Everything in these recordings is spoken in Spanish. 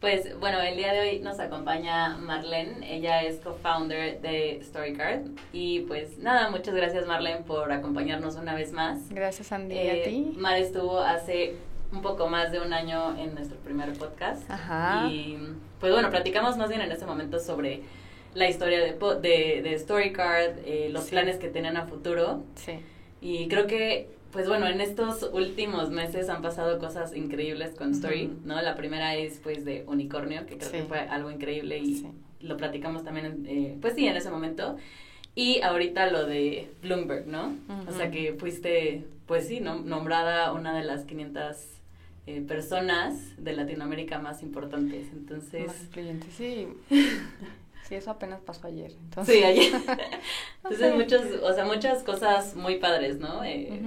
Pues bueno, el día de hoy nos acompaña Marlene, ella es co-founder de StoryCard y pues nada, muchas gracias Marlene por acompañarnos una vez más. Gracias Andy, Eh, a ti. Mar estuvo hace un poco más de un año en nuestro primer podcast. Ajá. Y pues bueno, platicamos más bien en ese momento sobre la historia de, de, de StoryCard, eh, los Sí. planes que tienen a futuro. Sí. Y creo que, pues bueno, en estos últimos meses han pasado cosas increíbles con Story. ¿no? La primera es pues de Unicornio, que creo Sí. que fue algo increíble y Sí. lo platicamos también, en- eh, pues sí, en ese momento. Y ahorita lo de Bloomberg, ¿no? O sea que fuiste, pues sí, nom- nombrada una de las 500 eh, personas de Latinoamérica más importantes. Entonces, Más influyente, sí. Sí, eso apenas pasó ayer. Entonces, sí, ayer. Entonces, muchos, o sea, muchas cosas muy padres, ¿no? Eh.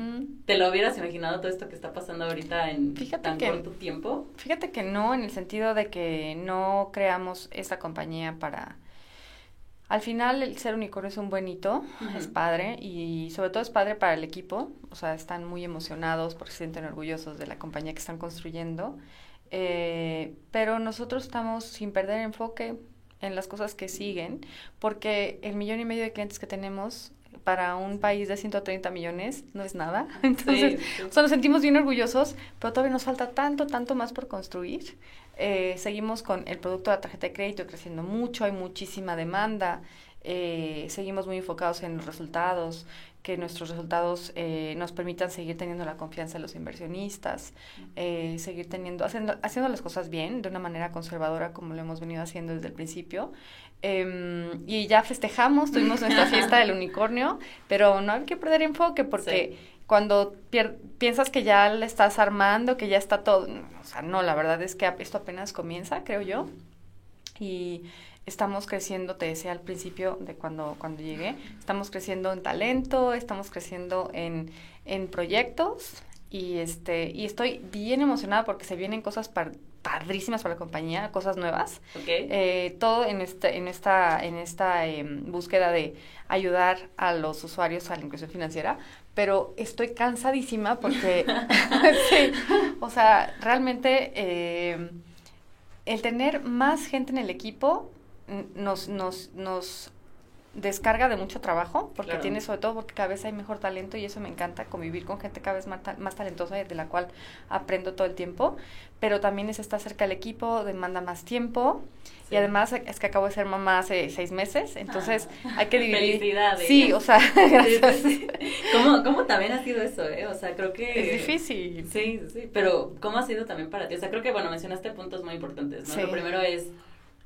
¿Te lo hubieras imaginado todo esto que está pasando ahorita en Fíjate tan que- corto tiempo? Fíjate que no, en el sentido de que no creamos esta compañía para... Al final el ser unicornio es un buen hito, es padre y sobre todo es padre para el equipo, o sea, están muy emocionados porque se sienten orgullosos de la compañía que están construyendo, eh, pero nosotros estamos sin perder enfoque en las cosas que siguen, porque el millón y medio de clientes que tenemos para un país de 130 millones no es nada, entonces... Sí, sí. O sea, nos sentimos bien orgullosos, pero todavía nos falta tanto, tanto más por construir. Eh, seguimos con el producto de la tarjeta de crédito creciendo mucho, hay muchísima demanda. eh, seguimos muy enfocados en los resultados, que nuestros resultados eh, nos permitan seguir teniendo la confianza de los inversionistas, eh, seguir teniendo, haciendo, haciendo las cosas bien, de una manera conservadora como lo hemos venido haciendo desde el principio. Em, y ya festejamos, tuvimos nuestra fiesta del unicornio, pero no hay que perder enfoque porque cuando pier- piensas que ya le estás armando, que ya está todo, no, o sea, no, la verdad es que esto apenas comienza, creo yo, y estamos creciendo, te decía al principio de cuando, cuando llegué, estamos creciendo en talento, estamos creciendo en, en proyectos, y este, y estoy bien emocionada porque se vienen cosas par- padrísimas para la compañía, cosas nuevas, eh, todo en, este, en esta, en esta em, búsqueda de ayudar a los usuarios a la inclusión financiera, pero estoy cansadísima porque, sí, o sea, realmente em, el tener más gente en el equipo nos, nos, nos descarga de mucho trabajo, porque Claro. tiene sobre todo porque cada vez hay mejor talento y eso me encanta, convivir con gente cada vez más, más talentosa y de la cual aprendo todo el tiempo, pero también es estar cerca del equipo, demanda más tiempo Sí. y además es que acabo de ser mamá hace seis meses, entonces Ah. hay que dividir. Felicidades. Sí, o sea, gracias. ¿Cómo, ¿Cómo también ha sido eso, eh? O sea, creo que... Es difícil. Sí, sí, sí, pero ¿cómo ha sido también para ti? O sea, creo que, bueno, mencionaste puntos muy importantes, ¿no? Sí. Lo primero es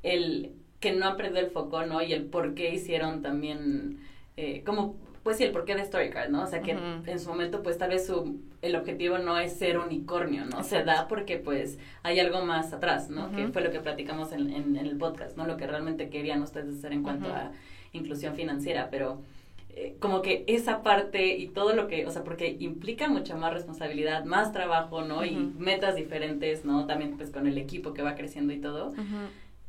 el que no han perdido el foco, ¿no? Y el por qué hicieron también, eh, como, pues sí, el porqué de StoryCard, ¿no? O sea, que en su momento, pues tal vez su, el objetivo no es ser unicornio, ¿no? Se da porque, pues, hay algo más atrás, ¿no? Que fue lo que platicamos en, en, en el podcast, ¿no? Lo que realmente querían ustedes hacer en cuanto a inclusión financiera, pero eh, como que esa parte y todo lo que, o sea, porque implica mucha más responsabilidad, más trabajo, ¿no? Y metas diferentes, ¿no? También pues con el equipo que va creciendo y todo.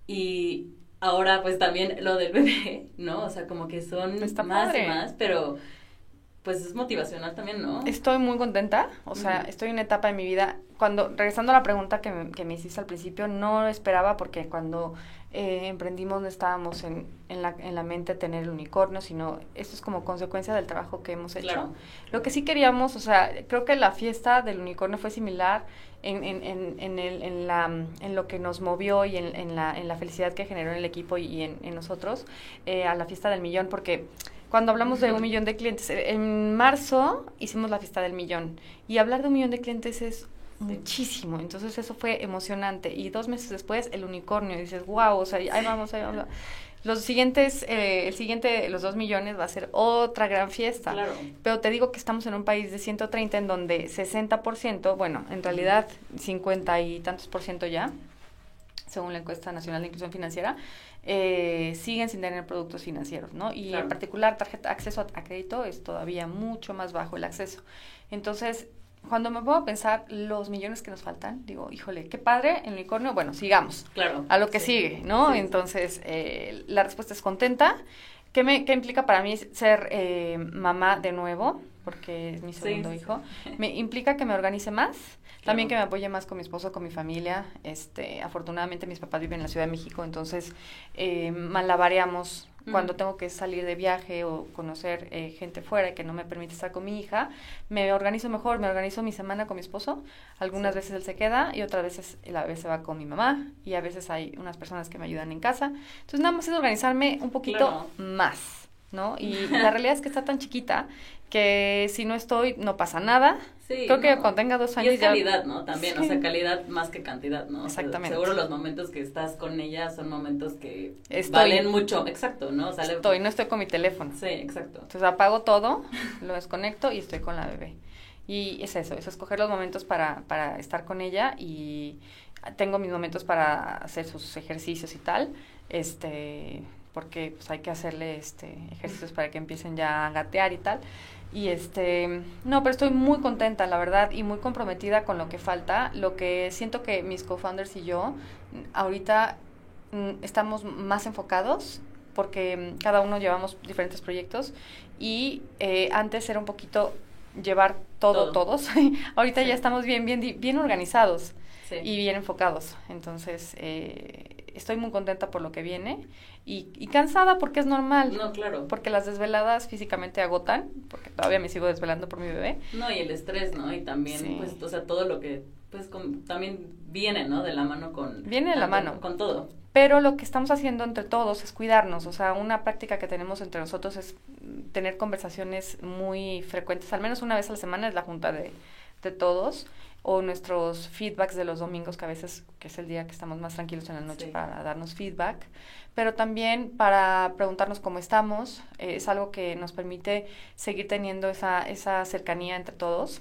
Y ahora pues también lo del bebé, ¿no? O sea, como que son Está más padre. y más, pero pues es motivacional también, ¿no? Estoy muy contenta, o sea, estoy en una etapa de mi vida. Cuando, regresando a la pregunta que me, que me hiciste al principio, no esperaba porque cuando eh, emprendimos no estábamos en, en, la, en la mente tener el unicornio, sino esto es como consecuencia del trabajo que hemos hecho. Claro. Lo que sí queríamos, o sea, creo que la fiesta del unicornio fue similar en, en, en, en, el, en, la, en lo que nos movió y en, en, la, en la felicidad que generó en el equipo y en, en nosotros eh, a la fiesta del millón, porque cuando hablamos de un millón de clientes, eh, en marzo hicimos la fiesta del millón. Y hablar de un millón de clientes es muchísimo, entonces eso fue emocionante. Y dos meses después el unicornio. Y dices, wow, o sea, ahí vamos, ahí vamos. Los siguientes, eh, el siguiente, los dos millones va a ser otra gran fiesta. Claro. Pero te digo que estamos en un país de 130 en donde 60%, bueno, en realidad 50 y tantos por ciento ya, según la encuesta nacional de inclusión financiera, eh, siguen sin tener productos financieros, ¿no? Y Claro. en particular tarjeta, acceso a, a crédito es todavía mucho más bajo el acceso. Entonces, cuando me pongo a pensar los millones que nos faltan, digo, híjole, qué padre, el unicornio, bueno, sigamos Claro. a lo que Sí. sigue, ¿no? Sí. Entonces, eh, la respuesta es contenta. ¿Qué, me, qué implica para mí ser eh, mamá de nuevo? Porque es mi segundo hijo, me implica que me organice más, también que me apoye más con mi esposo, con mi familia. Este, afortunadamente mis papás viven en la Ciudad de México, entonces eh, malabareamos cuando tengo que salir de viaje o conocer eh, gente fuera y que no me permite estar con mi hija, me organizo mejor, me organizo mi semana con mi esposo. Algunas veces él se queda y otras veces él a veces va con mi mamá y a veces hay unas personas que me ayudan en casa. Entonces nada más es organizarme un poquito más, ¿no? Y la realidad es que está tan chiquita que si no estoy no pasa nada. Sí, Creo que cuando tenga dos años y es calidad, ¿no? También, o sea, calidad más que cantidad, ¿no? Exactamente. seguro los momentos que estás con ella son momentos que valen mucho, exacto, ¿no? O estoy, no estoy con mi teléfono. Sí, exacto. Entonces apago todo, lo desconecto y estoy con la bebé. Y es eso, es escoger los momentos para, para estar con ella y tengo mis momentos para hacer sus ejercicios y tal. Este, porque pues hay que hacerle este ejercicios para que empiecen ya a gatear y tal. Y este, no, pero estoy muy contenta, la verdad, y muy comprometida con lo que falta. Lo que siento que mis co-founders y yo ahorita mm, estamos más enfocados porque mm, cada uno llevamos diferentes proyectos y eh, antes era un poquito llevar todo, todos. ahorita ya estamos bien, bien, bien organizados y bien enfocados. Entonces, eh, estoy muy contenta por lo que viene y, y, cansada porque es normal. No, claro. Porque las desveladas físicamente agotan, porque todavía me sigo desvelando por mi bebé. No, y el estrés, ¿no? Y también, pues, o sea, todo lo que, pues, también viene, ¿no? De la mano con... Viene de la mano. Con todo. Pero lo que estamos haciendo entre todos es cuidarnos, o sea, una práctica que tenemos entre nosotros es tener conversaciones muy frecuentes, al menos una vez a la semana es la junta de, de todos, o nuestros feedbacks de los domingos, que a veces que es el día que estamos más tranquilos en la noche para darnos feedback, pero también para preguntarnos cómo estamos. Eh, es algo que nos permite seguir teniendo esa, esa cercanía entre todos,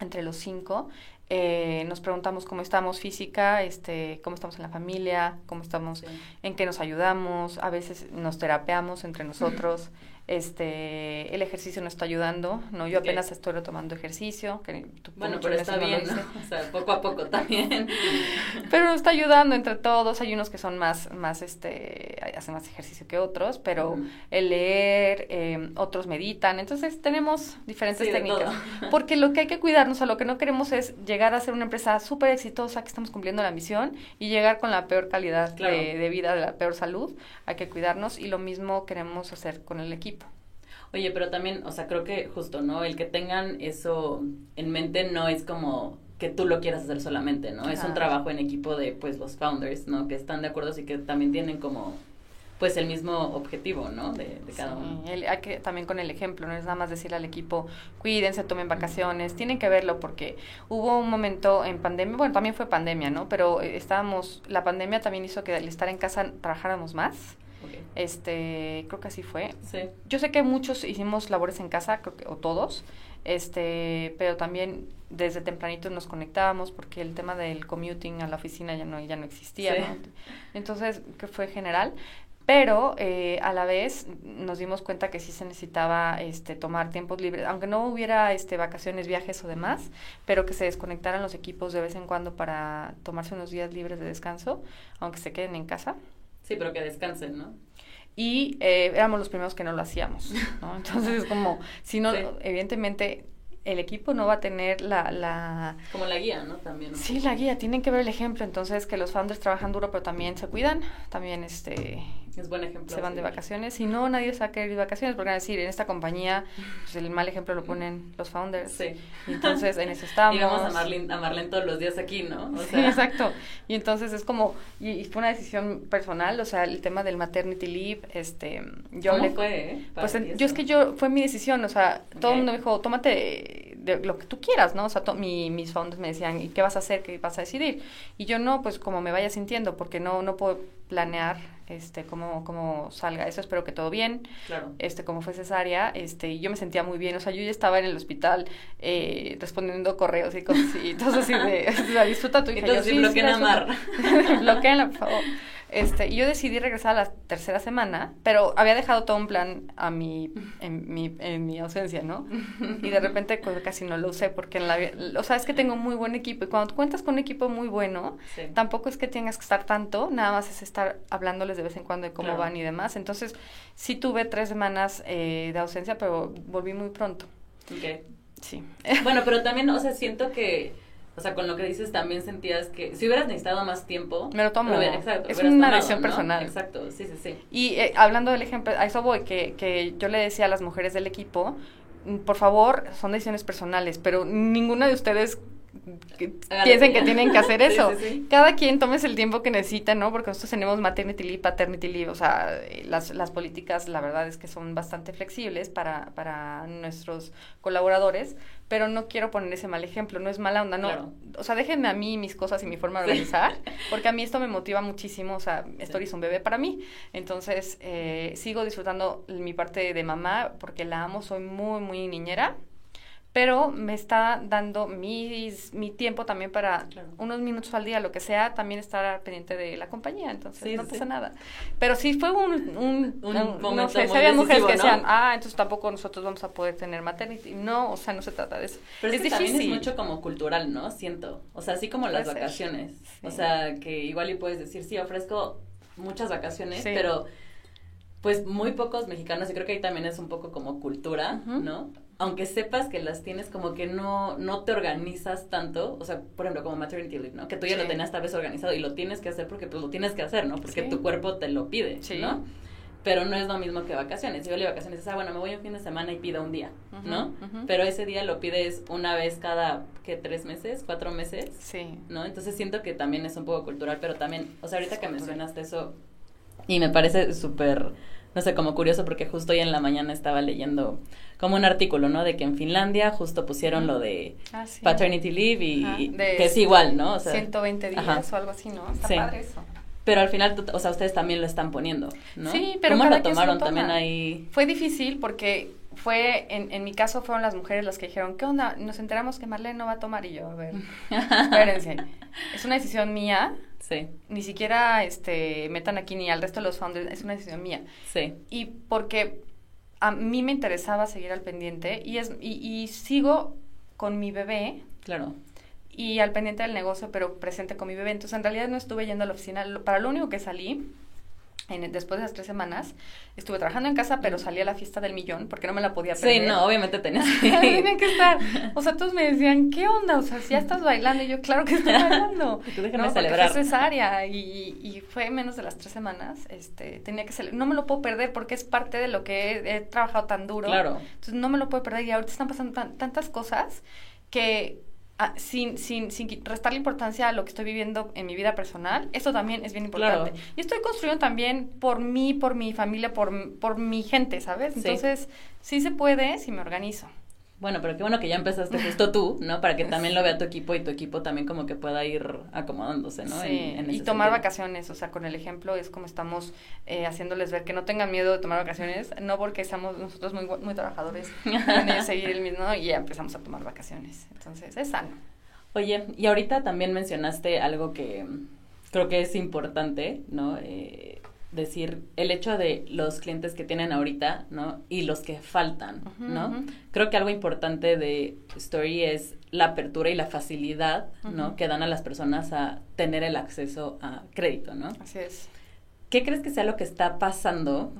entre los cinco. Eh, nos preguntamos cómo estamos física, este, cómo estamos en la familia, cómo estamos, en qué nos ayudamos, a veces nos terapeamos entre nosotros este el ejercicio nos está ayudando, ¿no? Yo apenas estoy retomando ejercicio. Que bueno, pero está bien, ¿no? O sea, poco a poco también. pero nos está ayudando entre todos. Hay unos que son más, más, este, hacen más ejercicio que otros, pero el leer, eh, otros meditan. Entonces tenemos diferentes técnicas. Porque lo que hay que cuidarnos, o lo que no queremos es llegar a ser una empresa súper exitosa, que estamos cumpliendo la misión, y llegar con la peor calidad de, de vida, de la peor salud. Hay que cuidarnos y lo mismo queremos hacer con el equipo. Oye, pero también, o sea, creo que justo, ¿no? El que tengan eso en mente no es como que tú lo quieras hacer solamente, ¿no? Es un trabajo en equipo de, pues, los founders, ¿no? Que están de acuerdo y que también tienen como pues el mismo objetivo, ¿no? De, cada uno. hay que también con el ejemplo, no es nada más decirle al equipo, cuídense, tomen vacaciones, tienen que verlo porque hubo un momento en pandemia, bueno, también fue pandemia, ¿no? Pero eh, estábamos, la pandemia también hizo que al estar en casa trabajáramos más este, creo que así fue. Yo sé que muchos hicimos labores en casa, creo que, o todos, este, pero también desde tempranito nos conectábamos porque el tema del commuting a la oficina ya no, ya no existía, Entonces, que fue general. Pero eh, a la vez nos dimos cuenta que sí se necesitaba este, tomar tiempos libres, aunque no hubiera este, vacaciones, viajes o demás, pero que se desconectaran los equipos de vez en cuando para tomarse unos días libres de descanso, aunque se queden en casa. Sí, pero que descansen, ¿no? Y eh, éramos los primeros que no lo hacíamos, ¿no? Entonces es como, si no, evidentemente el equipo no va a tener la, la... Como la guía, ¿no? También. Sí, la guía, tienen que ver el ejemplo, entonces que los founders trabajan duro pero también se cuidan, también este es buen ejemplo. Se van de vacaciones. Si no, nadie se va a querer ir de vacaciones, porque van a decir, en esta compañía, pues el mal ejemplo lo ponen los founders. Sí. entonces, en eso estamos. Y vamos a Marlene, a Marlene todos los días aquí, ¿no? sí, exacto. Y entonces es como, y, fue una decisión personal, o sea, el tema del maternity leave, este, yo ¿Cómo fue? Eh, pues yo es que yo, fue mi decisión, o sea, todo el mundo me dijo, tómate de lo que tú quieras, ¿no? O sea, mi, mis founders me decían, ¿y qué vas a hacer? ¿Qué vas a decidir? Y yo no, pues como me vaya sintiendo, porque no, no puedo planear este cómo, cómo salga eso espero que todo bien claro. este como fue cesárea este yo me sentía muy bien o sea yo ya estaba en el hospital eh, respondiendo correos y cosas así entonces así de disfruta tu hija entonces yo, sí, amar. Bloqueenla por favor este, y yo decidí regresar a la tercera semana, pero había dejado todo un plan a mi, en, mi, en mi ausencia, ¿no? Y de repente pues, casi no lo usé porque en la, o sea, es que tengo muy buen equipo y cuando cuentas con un equipo muy bueno, tampoco es que tengas que estar tanto, nada más es estar hablándoles de vez en cuando de cómo van y demás. Entonces, sí tuve tres semanas eh, de ausencia, pero volví muy pronto. Ok. Sí. Bueno, pero también, o sea, siento que, o sea, con lo que dices también sentías que si hubieras necesitado más tiempo... Me lo tomo. hubiera- exacto, es una tomado, decisión ¿no? personal. Exacto, sí, sí, sí. Y eh, hablando del ejemplo, a eso voy, que, que yo le decía a las mujeres del equipo, mm, por favor, son decisiones personales, pero ninguna de ustedes que piensen que tienen que hacer eso. sí, sí. Cada quien tomes el tiempo que necesita, ¿no? Porque nosotros tenemos maternity leave, paternity leave, o sea, eh, las, las políticas la verdad es que son bastante flexibles para, para nuestros colaboradores, pero no quiero poner ese mal ejemplo, no es mala onda, no. Claro. O sea, déjenme a mí mis cosas y mi forma de organizar, porque a mí esto me motiva muchísimo, o sea, Story es un bebé para mí, entonces eh, sigo disfrutando mi parte de mamá porque la amo, soy muy, muy niñera, pero me está dando mis, mi tiempo también para Claro. unos minutos al día, lo que sea, también estar pendiente de la compañía, entonces Sí, no pasa sí. nada. Pero sí fue un, un, Un no sé, si había mujeres que ¿no? decían, ah, entonces tampoco nosotros vamos a poder tener maternity. No, o sea, no se trata de eso. Pero es, es que también difícil. es mucho como cultural, ¿no? Siento. O sea, así como las ser. vacaciones. O sea, que igual y puedes decir, sí, ofrezco muchas vacaciones, pero pues muy pocos mexicanos, y creo que ahí también es un poco como cultura. ¿no? Aunque sepas que las tienes, como que no, no te organizas tanto, o sea, por ejemplo, como maternity leave, ¿no? Que tú ya lo tenías tal vez organizado y lo tienes que hacer porque pues lo tienes que hacer, ¿no? Porque Sí. tu cuerpo te lo pide, Sí. ¿no? Pero no es lo mismo que vacaciones. Si yo le vacaciones, dices, ah, bueno, me voy un fin de semana y pido un día, ¿no? Ujú, ujú. Pero ese día lo pides una vez cada, ¿qué? ¿Tres meses? ¿Cuatro meses? Sí. ¿No? Entonces siento que también es un poco cultural, pero también, o sea, ahorita Es que cultural. mencionaste eso, y me parece súper, no sé, como curioso, porque justo hoy en la mañana estaba leyendo como un artículo, ¿no? De que en Finlandia justo pusieron lo de Ah, sí. paternity leave y Ajá, de que es igual, ¿no? O sea, 120 días ajá. o algo así, ¿no? Está Sí. padre eso. pero al final, o sea, ustedes también lo están poniendo, ¿no? Sí, pero ¿Cómo lo tomaron toma. también ahí? Fue difícil porque fue, en, en mi caso fueron las mujeres las que dijeron, ¿qué onda? Nos enteramos que Marlene no va a tomar y yo, a ver, espérense. Es una decisión mía, Sí, ni siquiera este, metan aquí ni al resto de los founders, es una decisión mía. sí, Y porque a mí me interesaba seguir al pendiente y, es, y, y sigo con mi bebé claro. y al pendiente del negocio, pero presente con mi bebé. Entonces, en realidad no estuve yendo a la oficina. Para lo único que salí, en, después de esas tres semanas, estuve trabajando en casa, pero salí a la fiesta del millón porque no me la podía Sí, perder. no, obviamente tenías que ir. Tenía que estar. O sea, todos me decían, ¿qué onda? O sea, si ya estás bailando. Y yo, claro que estoy bailando. Y tú déjame no, celebrar. Fue cesárea y, y fue menos de las tres semanas. Este, tenía que celebrar. No me lo puedo perder porque es parte de lo que he, he trabajado tan duro. Claro. Entonces no me lo puedo perder. Y ahorita están pasando tan- tantas cosas que ah, sin, sin, sin restarle importancia a lo que estoy viviendo en mi vida personal, eso también es bien importante. Claro. Y estoy construyendo también por mí, por mi familia, por, por mi gente, ¿sabes? Sí. Entonces, sí se puede si me organizo. Bueno, pero qué bueno que ya empezaste justo tú, ¿no? Para que también lo vea tu equipo y tu equipo también como que pueda ir acomodándose, ¿no? Sí, En- en y tomar sentido. vacaciones, o sea, con el ejemplo es como estamos eh, haciéndoles ver que no tengan miedo de tomar vacaciones, no porque seamos nosotros muy, muy trabajadores, ellos seguir el mismo y ya empezamos a tomar vacaciones. Entonces, es sano. Oye, y ahorita también mencionaste algo que creo que es importante, ¿no? Eh, decir el hecho de los clientes que tienen ahorita, ¿no? Y los que faltan, ¿no? Creo que algo importante de Story es la apertura y la facilidad, ¿no? Que dan a las personas a tener el acceso a crédito, ¿no? Así es. ¿Qué crees que sea lo que está pasando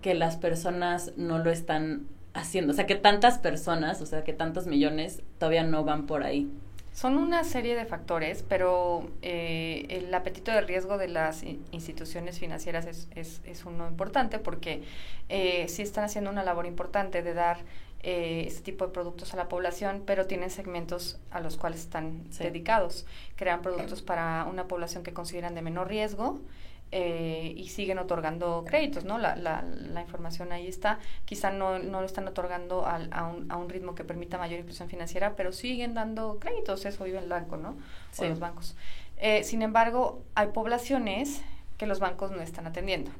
que las personas no lo están haciendo? O sea, que tantas personas, o sea, que tantos millones todavía no van por ahí. Son una serie de factores, pero eh, el apetito de riesgo de las in- instituciones financieras es, es, es uno importante porque eh, sí están haciendo una labor importante de dar eh, este tipo de productos a la población, pero tienen segmentos a los cuales están Sí. dedicados. Crean productos para una población que consideran de menor riesgo. Eh, y siguen otorgando créditos, ¿no? La, la, la información ahí está. Quizá no, no lo están otorgando al- a, un, a un ritmo que permita mayor inclusión financiera, pero siguen dando créditos, eso vive el banco, ¿no? Sí. O los bancos. Eh, sin embargo, hay poblaciones que los bancos no están atendiendo.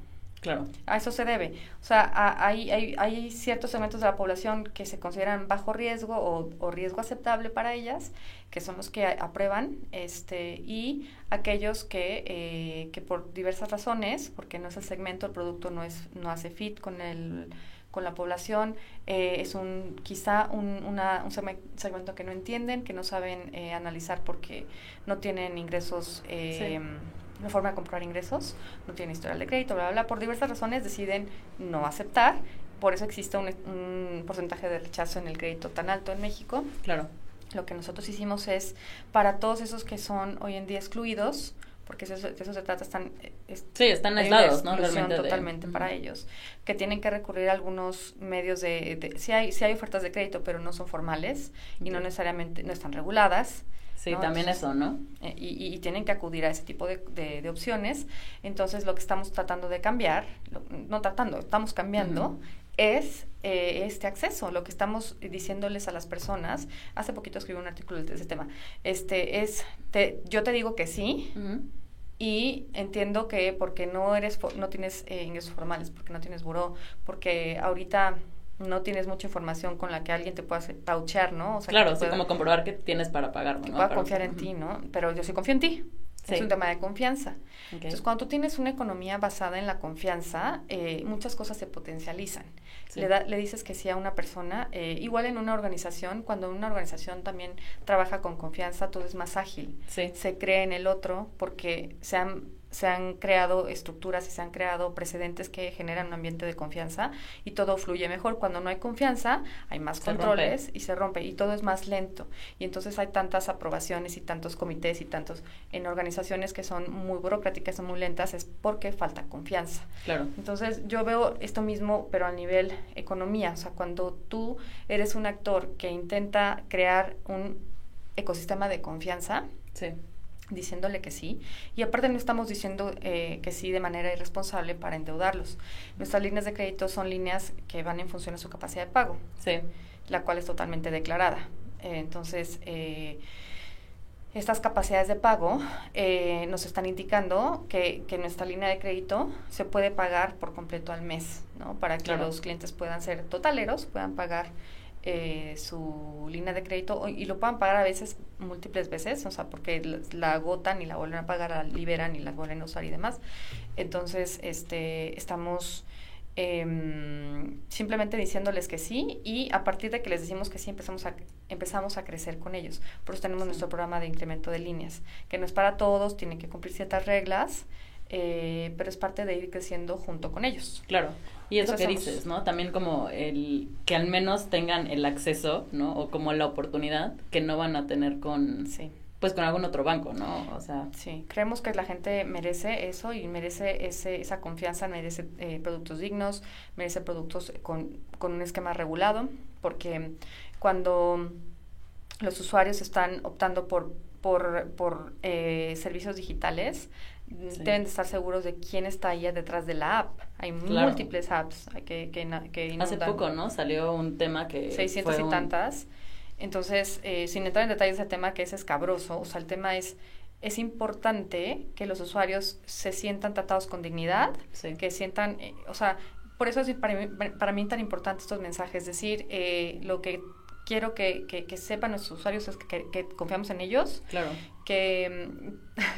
Claro. A eso se debe. O sea, a- hay, hay, hay ciertos segmentos de la población que se consideran bajo riesgo o, o riesgo aceptable para ellas, que son los que a- aprueban, este, y aquellos que, eh, que por diversas razones, porque no es el segmento, el producto no es, no hace fit con el con la población, eh, es un quizá un, una, un segme- segmento que no entienden, que no saben eh, analizar porque no tienen ingresos eh, Sí. Una forma de comprobar ingresos, no tienen historial de crédito, bla, bla, bla. Por diversas razones deciden no aceptar por eso existe un, un porcentaje de rechazo en el crédito tan alto en México. Claro. Lo que nosotros hicimos es, para todos esos que son hoy en día excluidos, porque eso, de eso se trata, están... sí, están aislados, ¿no? Realmente totalmente para ellos, que tienen que recurrir a algunos medios de... de sí, hay, sí hay ofertas de crédito, pero no son formales y no necesariamente, no están reguladas. Sí, también eso, ¿no? Eh, y, tienen que acudir a ese tipo de, de, opciones. Entonces, lo que estamos tratando de cambiar, no tratando, estamos cambiando, es eh, este acceso. Lo que estamos diciéndoles a las personas, hace poquito escribí un artículo de ese tema, este es, te, yo te digo que sí. Y entiendo que porque no eres no tienes eh, ingresos formales, porque no tienes buró, porque ahorita no tienes mucha información con la que alguien te pueda pauchear, ¿no? O sea, claro, sí, como comprobar que tienes para pagar, ¿no? Que pueda confiar en ti, ¿no? Pero yo sí confío en ti. Es un tema de confianza. Entonces, cuando tú tienes una economía basada en la confianza, eh, muchas cosas se potencializan. Le, da, le dices que sí a una persona, eh, igual en una organización, cuando una organización también trabaja con confianza, todo es más ágil. Se cree en el otro porque se han se han creado estructuras y se han creado precedentes que generan un ambiente de confianza y todo fluye mejor. Cuando no hay confianza, hay más controles y se rompe y todo es más lento. Y entonces hay tantas aprobaciones y tantos comités y tantos en organizaciones que son muy burocráticas, son muy lentas, es porque falta confianza. Claro. Entonces yo veo esto mismo, pero a nivel economía. O sea, cuando tú eres un actor que intenta crear un ecosistema de confianza, sí diciéndole que sí. Y aparte no estamos diciendo eh, que sí de manera irresponsable para endeudarlos. Nuestras líneas de crédito son líneas que van en función a su capacidad de pago, sí. la cual es totalmente declarada. Eh, entonces, eh, estas capacidades de pago nos están indicando que, que, nuestra línea de crédito se puede pagar por completo al mes, ¿no? Para que los clientes puedan ser totaleros, puedan pagar eh, su línea de crédito y lo puedan pagar a veces múltiples veces, o sea, porque la, agotan y la vuelven a pagar, la liberan y la vuelven a usar y demás. Entonces, este, estamos em, simplemente diciéndoles que sí y a partir de que les decimos que sí empezamos a, empezamos a crecer con ellos. Por eso tenemos nuestro programa de incremento de líneas, que no es para todos, tienen que cumplir ciertas reglas, eh, pero es parte de ir creciendo junto con ellos. Claro. Y eso, que dices, ¿no? También como el que al menos tengan el acceso, ¿no? O como la oportunidad que no van a tener con, sí. pues con algún otro banco, ¿no? O sea. Sí, creemos que la gente merece eso y merece ese, esa confianza, merece eh, productos dignos, merece productos con, con un esquema regulado, porque cuando los usuarios están optando por, por, por eh, servicios digitales, deben de estar seguros de quién está ahí detrás de la app. Hay múltiples apps que, que, que Hace poco, ¿no? Salió un tema que... 600 y tantas. Entonces, eh, sin entrar en detalles ese tema que es escabroso, o sea, el tema es, es importante que los usuarios se sientan tratados con dignidad, que sientan, eh, o sea, por eso es para mí, para mí tan importante estos mensajes, es decir, eh, lo que quiero que, que, sepan nuestros usuarios es que, que, confiamos en ellos. Claro. Que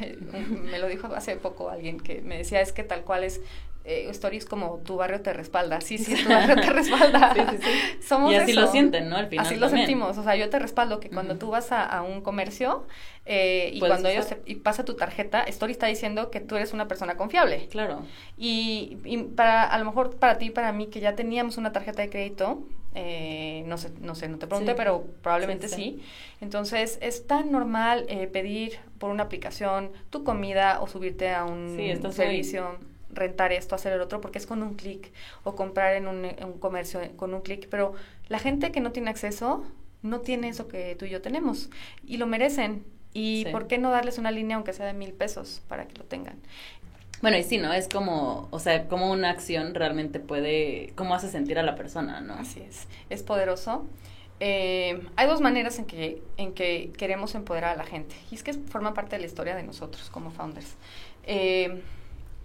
mm, me lo dijo hace poco alguien que me decía, es que tal cual es, eh, stories como tu barrio te respalda. Sí, sí, tu barrio te respalda. sí, sí, sí. Somos y así lo sienten, ¿no? Al final. Así lo sentimos. O sea, yo te respaldo que cuando tú vas a, un comercio eh, y cuando ellos y pasa tu tarjeta, Story está diciendo que tú eres una persona confiable. Claro. Y, y para, a lo mejor para ti, para mí, que ya teníamos una tarjeta de crédito, eh, no sé, no sé, no te pregunté, pero probablemente sí, Entonces, es tan normal eh, pedir por una aplicación tu comida o subirte a un servicio, rentar esto, hacer el otro, porque es con un clic, o comprar en un, en un comercio con un clic, pero la gente que no tiene acceso no tiene eso que tú y yo tenemos y lo merecen. ¿Y por qué no darles una línea aunque sea de mil pesos para que lo tengan? Bueno, y sí, ¿no? Es como, o sea, como una acción realmente puede, cómo hace sentir a la persona, ¿no? Así es, es poderoso. Eh, hay dos maneras en que, en que queremos empoderar a la gente, y es que forma parte de la historia de nosotros como founders. Eh,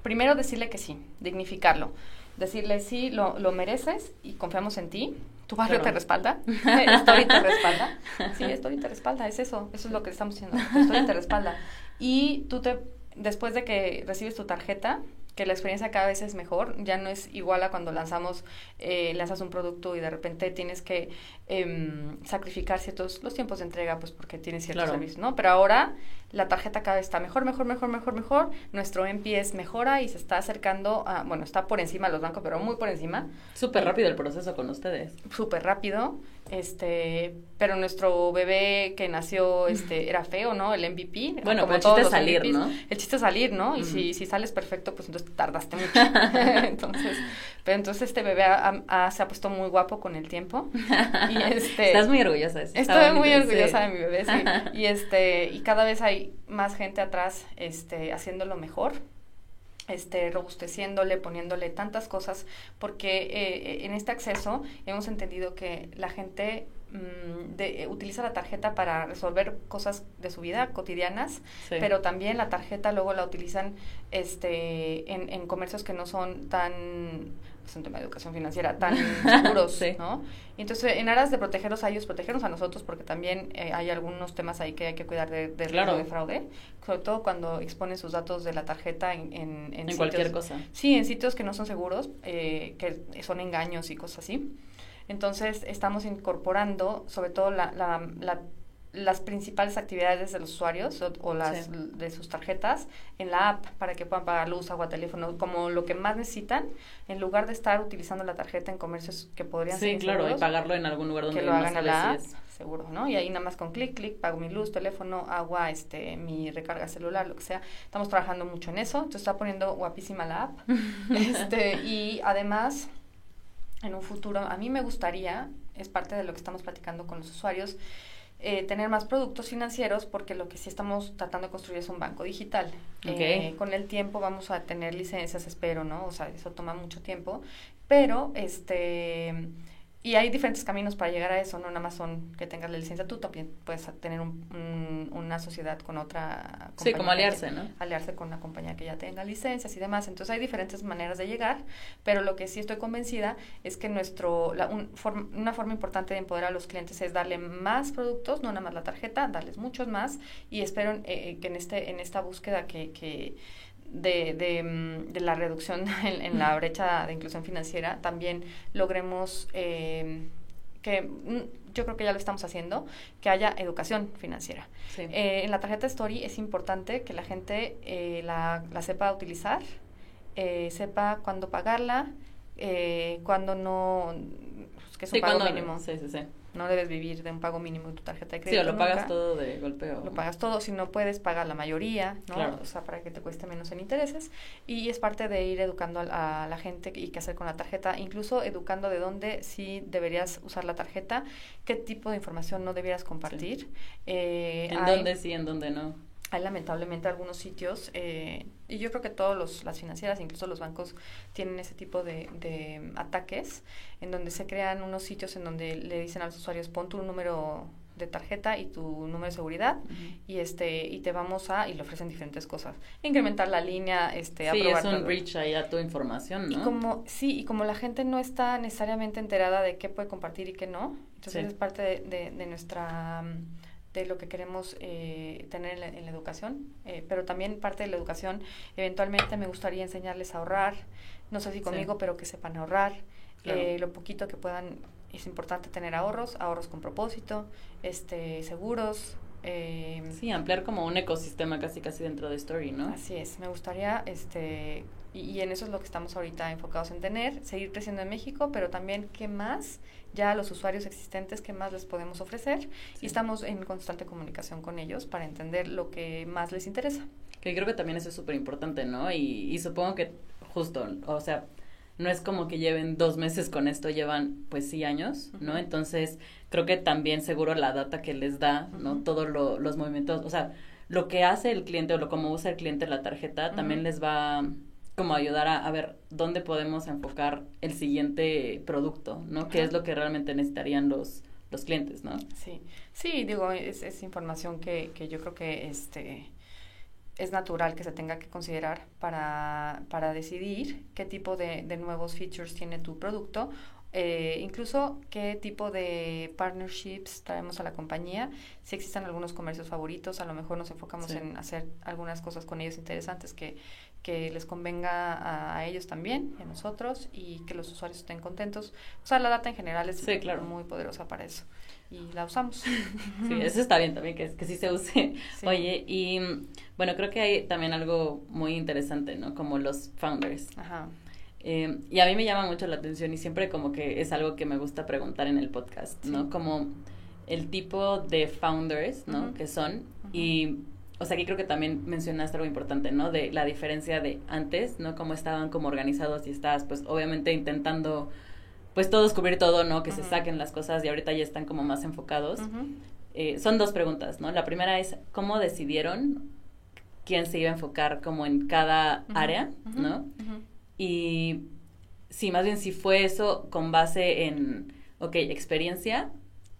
primero decirle que sí, dignificarlo, decirle sí, lo, lo mereces y confiamos en ti, tu barrio te respalda, Story te respalda. Sí, Story te respalda, es eso, eso es lo que estamos diciendo, Story te respalda. Y tú te después de que recibes tu tarjeta, que la experiencia cada vez es mejor, ya no es igual a cuando lanzamos, eh, lanzas un producto y de repente tienes que em, sacrificar ciertos, los tiempos de entrega, pues porque tienes ciertos servicios, ¿no? Pero ahora la tarjeta cada vez está mejor, mejor, mejor, mejor, mejor, nuestro NPS mejora y se está acercando a, bueno, está por encima de los bancos, pero muy por encima. Súper rápido el proceso con ustedes. Súper rápido, este, pero nuestro bebé que nació, este, era feo, ¿no? El MVP. Bueno, pero el chiste es salir, ¿no? El chiste es salir, ¿no? Y si, si sales perfecto, pues entonces tardaste mucho. entonces, pero entonces este bebé se ha puesto muy guapo con el tiempo. Y este, Estás muy orgullosa de eso. Estoy muy orgullosa de mi bebé, sí. Y este, y cada vez hay más gente atrás, este, haciéndolo mejor este, robusteciéndole, poniéndole tantas cosas, porque eh, en este acceso hemos entendido que la gente mm, de, utiliza la tarjeta para resolver cosas de su vida cotidianas, pero también la tarjeta luego la utilizan este, en, en comercios que no son tan es un tema de educación financiera, tan seguros, ¿no? Y entonces, en aras de protegerlos a ellos, protegernos a nosotros, porque también eh, hay algunos temas ahí que hay que cuidar de, de de fraude, sobre todo cuando exponen sus datos de la tarjeta en, en, en, cualquier cosa. Sí, en sitios que no son seguros, eh, que son engaños y cosas así. Entonces, estamos incorporando, sobre todo, la, la, la las principales actividades de los usuarios o, las de sus tarjetas en la app para que puedan pagar luz, agua, teléfono, como lo que más necesitan, en lugar de estar utilizando la tarjeta en comercios que podrían ser Sí, claro, y pagarlo en algún lugar donde que lo hagan a la app, seguro, ¿no? Y ahí nada más con clic, clic, pago mi luz, teléfono, agua, este, mi recarga celular, lo que sea. Estamos trabajando mucho en eso, entonces está poniendo guapísima la app. este, y además, en un futuro, a mí me gustaría, es parte de lo que estamos platicando con los usuarios, eh, tener más productos financieros porque lo que sí estamos tratando de construir es un banco digital. Eh, con el tiempo vamos a tener licencias, espero, ¿no? O sea, eso toma mucho tiempo, pero este y hay diferentes caminos para llegar a eso, no nada más son que tengas la licencia tú, también puedes tener un, una sociedad con otra compañía. Sí, como aliarse, ¿no? Aliarse con una compañía que ya tenga licencias y demás. Entonces hay diferentes maneras de llegar, pero lo que sí estoy convencida es que nuestro, la, una forma importante de empoderar a los clientes es darle más productos, no nada más la tarjeta, darles muchos más y espero eh, eh, que en, este, en esta búsqueda que, que de, de, mm, de, la reducción en, la brecha de inclusión financiera, también logremos eh, que mm, yo creo que ya lo estamos haciendo, que haya educación financiera. Eh, en la tarjeta Story es importante que la gente eh, la, la, sepa utilizar, sepa cuándo pagarla, cuándo no, pues, que es un pago mínimo. Sí, sí, sí no debes vivir de un pago mínimo de tu tarjeta de crédito. Sí, o lo pagas todo de golpeo. Lo pagas todo, si no puedes pagar la mayoría, ¿no? O sea, para que te cueste menos en intereses. Y es parte de ir educando a, la gente y qué hacer con la tarjeta, incluso educando de dónde sí deberías usar la tarjeta, qué tipo de información no debieras compartir. Eh, en dónde sí, en dónde no hay lamentablemente algunos sitios, eh, y yo creo que todas las financieras, incluso los bancos, tienen ese tipo de, de, ataques, en donde se crean unos sitios en donde le dicen a los usuarios, pon tu número de tarjeta y tu número de seguridad y este y te vamos a y le ofrecen diferentes cosas. Incrementar la línea este sí es un reach ahí a tu información no y como sí y como la gente no está necesariamente enterada de qué puede compartir y qué no entonces es parte de, de nuestra de lo que queremos eh, tener en la, educación, eh, pero también parte de la educación, eventualmente me gustaría enseñarles a ahorrar, no sé si conmigo, pero que sepan ahorrar, eh, lo poquito que puedan, es importante tener ahorros, ahorros con propósito, este, seguros. sí, ampliar como un ecosistema casi casi dentro de Story, ¿no? Así es, me gustaría este, y, en eso es lo que estamos ahorita enfocados en tener, seguir creciendo en México, pero también qué más, ya los usuarios existentes, qué más les podemos ofrecer. Y estamos en constante comunicación con ellos para entender lo que más les interesa. Que creo que también eso es súper importante, ¿no? Y, y supongo que justo, o sea, no es como que lleven dos meses con esto, llevan pues sí años, ¿no? Entonces, creo que también seguro la data que les da, ¿no? Todos los movimientos, o sea, lo que hace el cliente o lo como usa el cliente la tarjeta también les va como ayudar a, ver dónde podemos enfocar el siguiente producto, ¿no? ¿Qué es lo que realmente necesitarían los, los clientes, ¿no? Sí, sí, digo, es, es información que, que yo creo que este es natural que se tenga que considerar para, para decidir qué tipo de, de nuevos features tiene tu producto eh, incluso qué tipo de partnerships traemos a la compañía, si existen algunos comercios favoritos, a lo mejor nos enfocamos en hacer algunas cosas con ellos interesantes que, que les convenga a, ellos también y a nosotros y que los usuarios estén contentos. O sea, la data en general es muy poderosa para eso y la usamos. Sí, eso está bien también, que, que sí se use. Oye, y bueno, creo que hay también algo muy interesante, ¿no? Como los founders. Ajá. Eh, y a mí me llama mucho la atención y siempre como que es algo que me gusta preguntar en el podcast, ¿no? Como el tipo de founders, ¿no? Que son. Y, o sea, aquí creo que también mencionaste algo importante, ¿no? De la diferencia de antes, ¿no? Cómo estaban como organizados y estás, pues, obviamente intentando, pues, todo descubrir todo, ¿no? Que se saquen las cosas y ahorita ya están como más enfocados. Eh, son dos preguntas, ¿no? La primera es, ¿cómo decidieron quién se iba a enfocar como en cada área, ¿no? Y sí, más bien si fue eso con base en, ok, experiencia,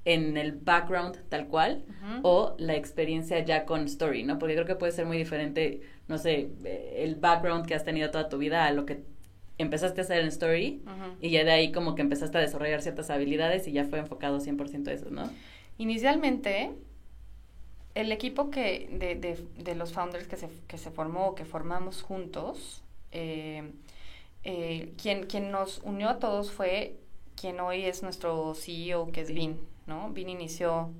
en el background tal cual, o la experiencia ya con story, ¿no? Porque creo que puede ser muy diferente, no sé, eh, el background que has tenido toda tu vida a lo que empezaste a hacer en story y ya de ahí como que empezaste a desarrollar ciertas habilidades y ya fue enfocado 100% a eso, ¿no? Inicialmente, el equipo que de, de, de los founders que se, que se formó, que formamos juntos, eh, eh, quien, quien nos unió a todos fue quien hoy es nuestro CEO, que es Vin, ¿no? Vin inició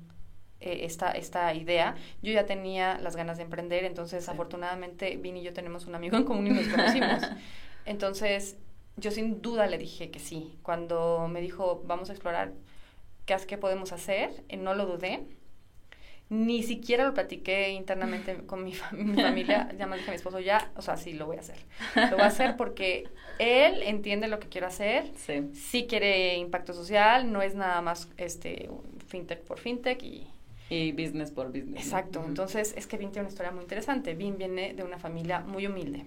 eh, esta, esta idea. Yo ya tenía las ganas de emprender, entonces afortunadamente Vin y yo tenemos un amigo en común y nos conocimos. entonces, yo sin duda le dije que sí. Cuando me dijo, vamos a explorar qué, qué podemos hacer, eh, no lo dudé ni siquiera lo platiqué internamente con mi, familia, ya me dije a mi esposo, ya, o sea, sí, lo voy a hacer. Lo voy a hacer porque él entiende lo que quiero hacer, sí, quiere impacto social, no es nada más este fintech por fintech y... Y business por business. Exacto, entonces es que Vin tiene una historia muy interesante. Vin viene de una familia muy humilde.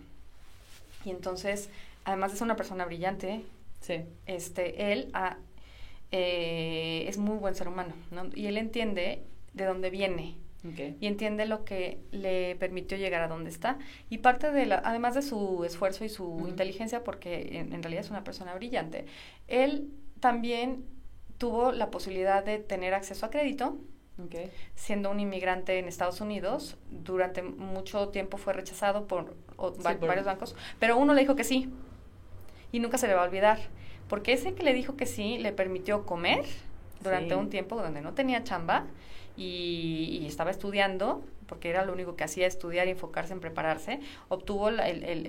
Y entonces, además es una persona brillante, sí. este, él eh, es muy buen ser humano, ¿no? Y él entiende de dónde viene. Y entiende lo que le permitió llegar a donde está. Y parte de la, además de su esfuerzo y su inteligencia, porque en, realidad es una persona brillante, él también tuvo la posibilidad de tener acceso a crédito, siendo un inmigrante en Estados Unidos. Durante mucho tiempo fue rechazado por, varios bancos, pero uno le dijo que sí. Y nunca se le va a olvidar. Porque ese que le dijo que sí le permitió comer durante un tiempo donde no tenía chamba y, estaba estudiando, porque era lo único que hacía, estudiar y enfocarse en prepararse, obtuvo el, el,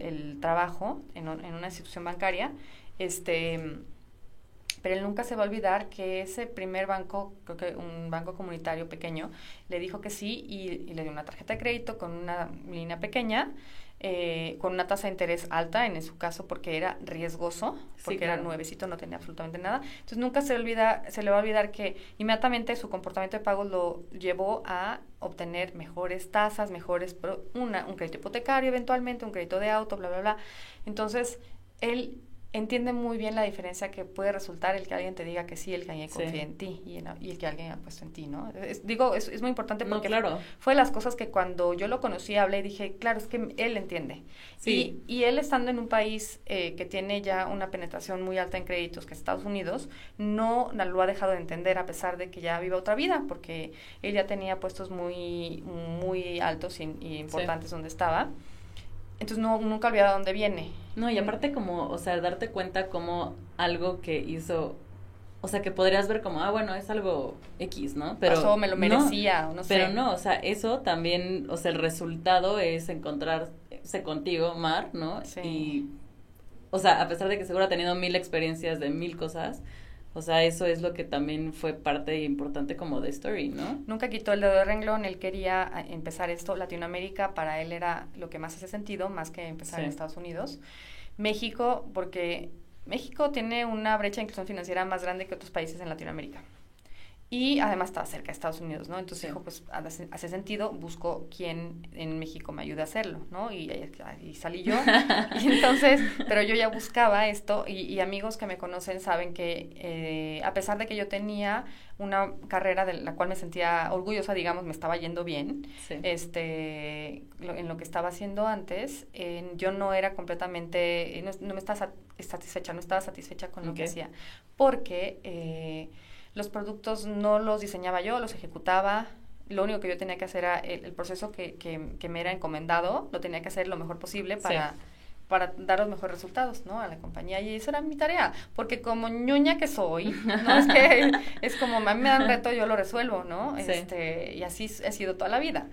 el, trabajo en, en, una institución bancaria, este, pero él nunca se va a olvidar que ese primer banco, creo que un banco comunitario pequeño, le dijo que sí y, y le dio una tarjeta de crédito con una línea pequeña eh, con una tasa de interés alta, en su caso porque era riesgoso, porque era nuevecito, no tenía absolutamente nada. Entonces nunca se, olvida, se le va a olvidar que inmediatamente su comportamiento de pago lo llevó a obtener mejores tasas, mejores, una, un crédito hipotecario eventualmente, un crédito de auto, bla, bla, bla. Entonces, él entiende muy bien la diferencia que puede resultar el que alguien te diga que sí, el que alguien confíe en ti y, el que alguien ha puesto en ti, ¿no? digo, es, es, muy importante porque claro. fue las cosas que cuando yo lo conocí, hablé y dije, claro, es que él entiende. Sí. Y, él estando en un país eh, que tiene ya una penetración muy alta en créditos, que es Estados Unidos, no lo ha dejado de entender a pesar de que ya vive otra vida, porque él ya tenía puestos muy, muy altos y, importantes donde estaba. Entonces no, nunca olvidado de dónde viene. No, y aparte como, o sea, darte cuenta como algo que hizo, o sea, que podrías ver como, ah, bueno, es algo X, ¿no? Pero Pasó, me lo merecía, no, no sé. Pero no, o sea, eso también, o sea, el resultado es encontrarse contigo, Mar, ¿no? Sí. Y, o sea, a pesar de que seguro ha tenido mil experiencias de mil cosas, o sea, eso es lo que también fue parte importante como de Story, ¿no? Nunca quitó el dedo de renglón, él quería ah, empezar esto, Latinoamérica para él era lo que más hace sentido, más que empezar en Estados Unidos. México, porque México tiene una brecha de inclusión financiera más grande que otros países en Latinoamérica. Y además estaba cerca de Estados Unidos, ¿no? Entonces dijo, pues hace, sentido, busco quién en México me ayude a hacerlo, ¿no? Y, ahí salí yo. y entonces, pero yo ya buscaba esto y, amigos que me conocen saben que eh, a pesar de que yo tenía una carrera de la cual me sentía orgullosa, digamos, me estaba yendo bien, este, en lo que estaba haciendo antes, yo no era completamente, no, me estaba satisfecha, no estaba satisfecha con lo que hacía, porque... Eh, los productos no los diseñaba yo, los ejecutaba. Lo único que yo tenía que hacer era el, proceso que, que, me era encomendado, lo tenía que hacer lo mejor posible para, para dar los mejores resultados, ¿no? A la compañía. Y esa era mi tarea. Porque como ñoña que soy, ¿no? Es que es como a mí me dan reto, yo lo resuelvo, ¿no? Este, y así he sido toda la vida.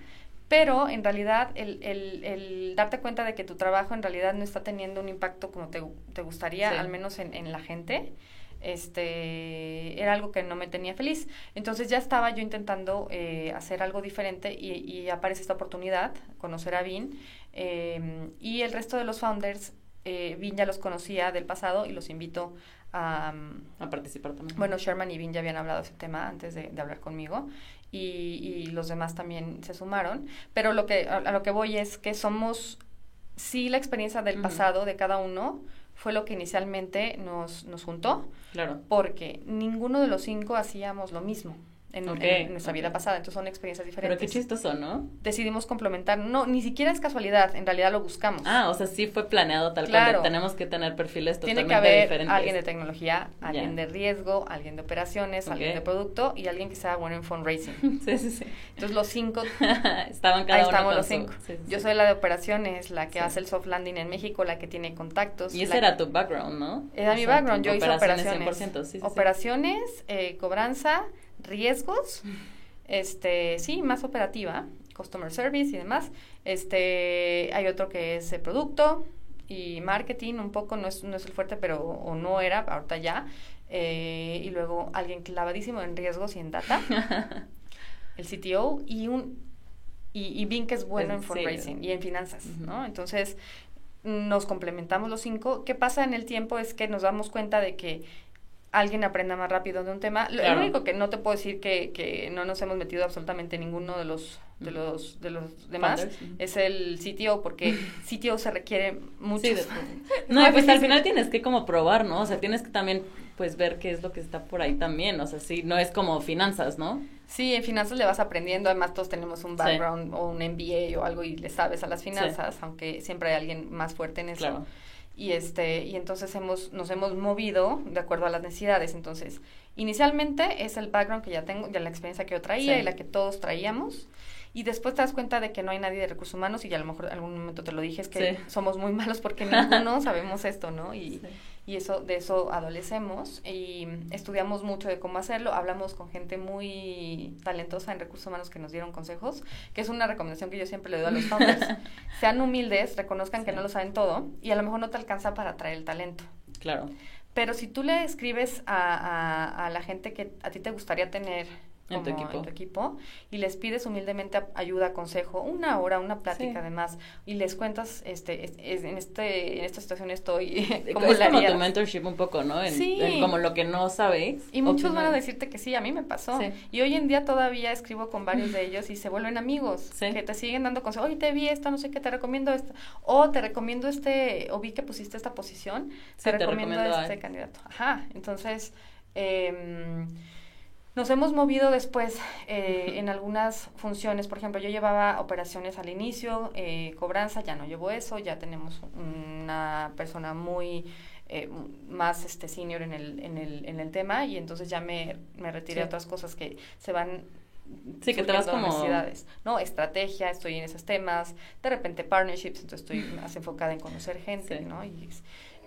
Pero en realidad el, el, el, darte cuenta de que tu trabajo en realidad no está teniendo un impacto como te, te gustaría, al menos en, en la gente, este, era algo que no me tenía feliz. Entonces ya estaba yo intentando eh, hacer algo diferente y, aparece esta oportunidad, conocer a Vin. Em, y el resto de los founders, eh, Vin ya los conocía del pasado y los invito a... a participar también. Bueno, Sherman y Vin ya habían hablado de ese tema antes de, hablar conmigo. Y, y, los demás también se sumaron. Pero lo que, a, lo que voy es que somos, sí, la experiencia del pasado de cada uno, fue lo que inicialmente nos, nos juntó. Claro. Porque ninguno de los cinco hacíamos lo mismo en, nuestra vida pasada. Entonces son experiencias diferentes. Pero qué chistoso, ¿no? Decidimos complementar. No, ni siquiera es casualidad, en realidad lo buscamos. Ah, o sea, sí fue planeado tal cual. Tenemos que tener perfiles totalmente Tiene que haber alguien de tecnología, alguien de riesgo, alguien de operaciones, alguien de producto y alguien que sea bueno en fundraising. sí, sí, sí. Entonces los cinco... Estaban cada ahí estamos los cinco. Yo soy la de operaciones, la que hace el soft landing en México, la que tiene contactos. Y ese era tu background, ¿no? Era mi background. Yo hice operaciones. operaciones, eh, cobranza riesgos, este, sí, más operativa, customer service y demás. Este, hay otro que es producto y marketing, un poco, no es, no es el fuerte, pero o no era, ahorita ya. Eh, y luego alguien clavadísimo en riesgos y en data, el CTO y un y, y que es bueno en fundraising y en finanzas, ¿no? Entonces, nos complementamos los cinco. ¿Qué pasa en el tiempo? Es que nos damos cuenta de que alguien aprenda más rápido de un tema. Lo único que no te puedo decir que, que no nos hemos metido absolutamente ninguno de los de los de los demás es el sitio porque sitio se requiere mucho. no, pues al final tienes que como probar, ¿no? O sea, tienes que también pues ver qué es lo que está por ahí también, o sea, sí, no es como finanzas, ¿no? Sí, en finanzas le vas aprendiendo, además todos tenemos un background o un MBA o algo y le sabes a las finanzas, aunque siempre hay alguien más fuerte en eso. Claro y este y entonces hemos nos hemos movido de acuerdo a las necesidades. Entonces inicialmente es el background que ya tengo ya la experiencia que yo traía y la que todos traíamos. Y después te das cuenta de que no hay nadie de recursos humanos y ya a lo mejor en algún momento te lo dije es que somos muy malos porque ninguno sabemos esto no y y eso de eso adolecemos y estudiamos mucho de cómo hacerlo, hablamos con gente muy talentosa en recursos humanos que nos dieron consejos, que es una recomendación que yo siempre le doy a los founders. Sean humildes, reconozcan que no lo saben todo y a lo mejor no te alcanza para atraer el talento. Claro. Pero si tú le escribes a, a, a la gente que a ti te gustaría tener en tu, equipo. equipo y les pides humildemente ayuda, consejo, una hora, una plática además y les cuentas este es, en este en esta situación estoy como es como tu mentorship un poco, ¿no? En, como lo que no sabes. Y muchos van a decirte que sí, a mí me pasó. Y hoy en día todavía escribo con varios de ellos y se vuelven amigos, que te siguen dando consejos, "Oye, te vi esto, no sé qué, te recomiendo esto." O te recomiendo este o vi que pusiste esta posición, te, recomiendo este candidato. Ajá, entonces eh, nos hemos movido después eh, en algunas funciones, por ejemplo, yo llevaba operaciones al inicio, eh, cobranza, ya no llevo eso, ya tenemos una persona muy eh, más este senior en el, en, el, en el tema y entonces ya me, me retiré a otras cosas que se van Sí, que te vas como... Necesidades, ¿no? Estrategia, estoy en esos temas, de repente partnerships, entonces estoy más enfocada en conocer gente, ¿no? Y,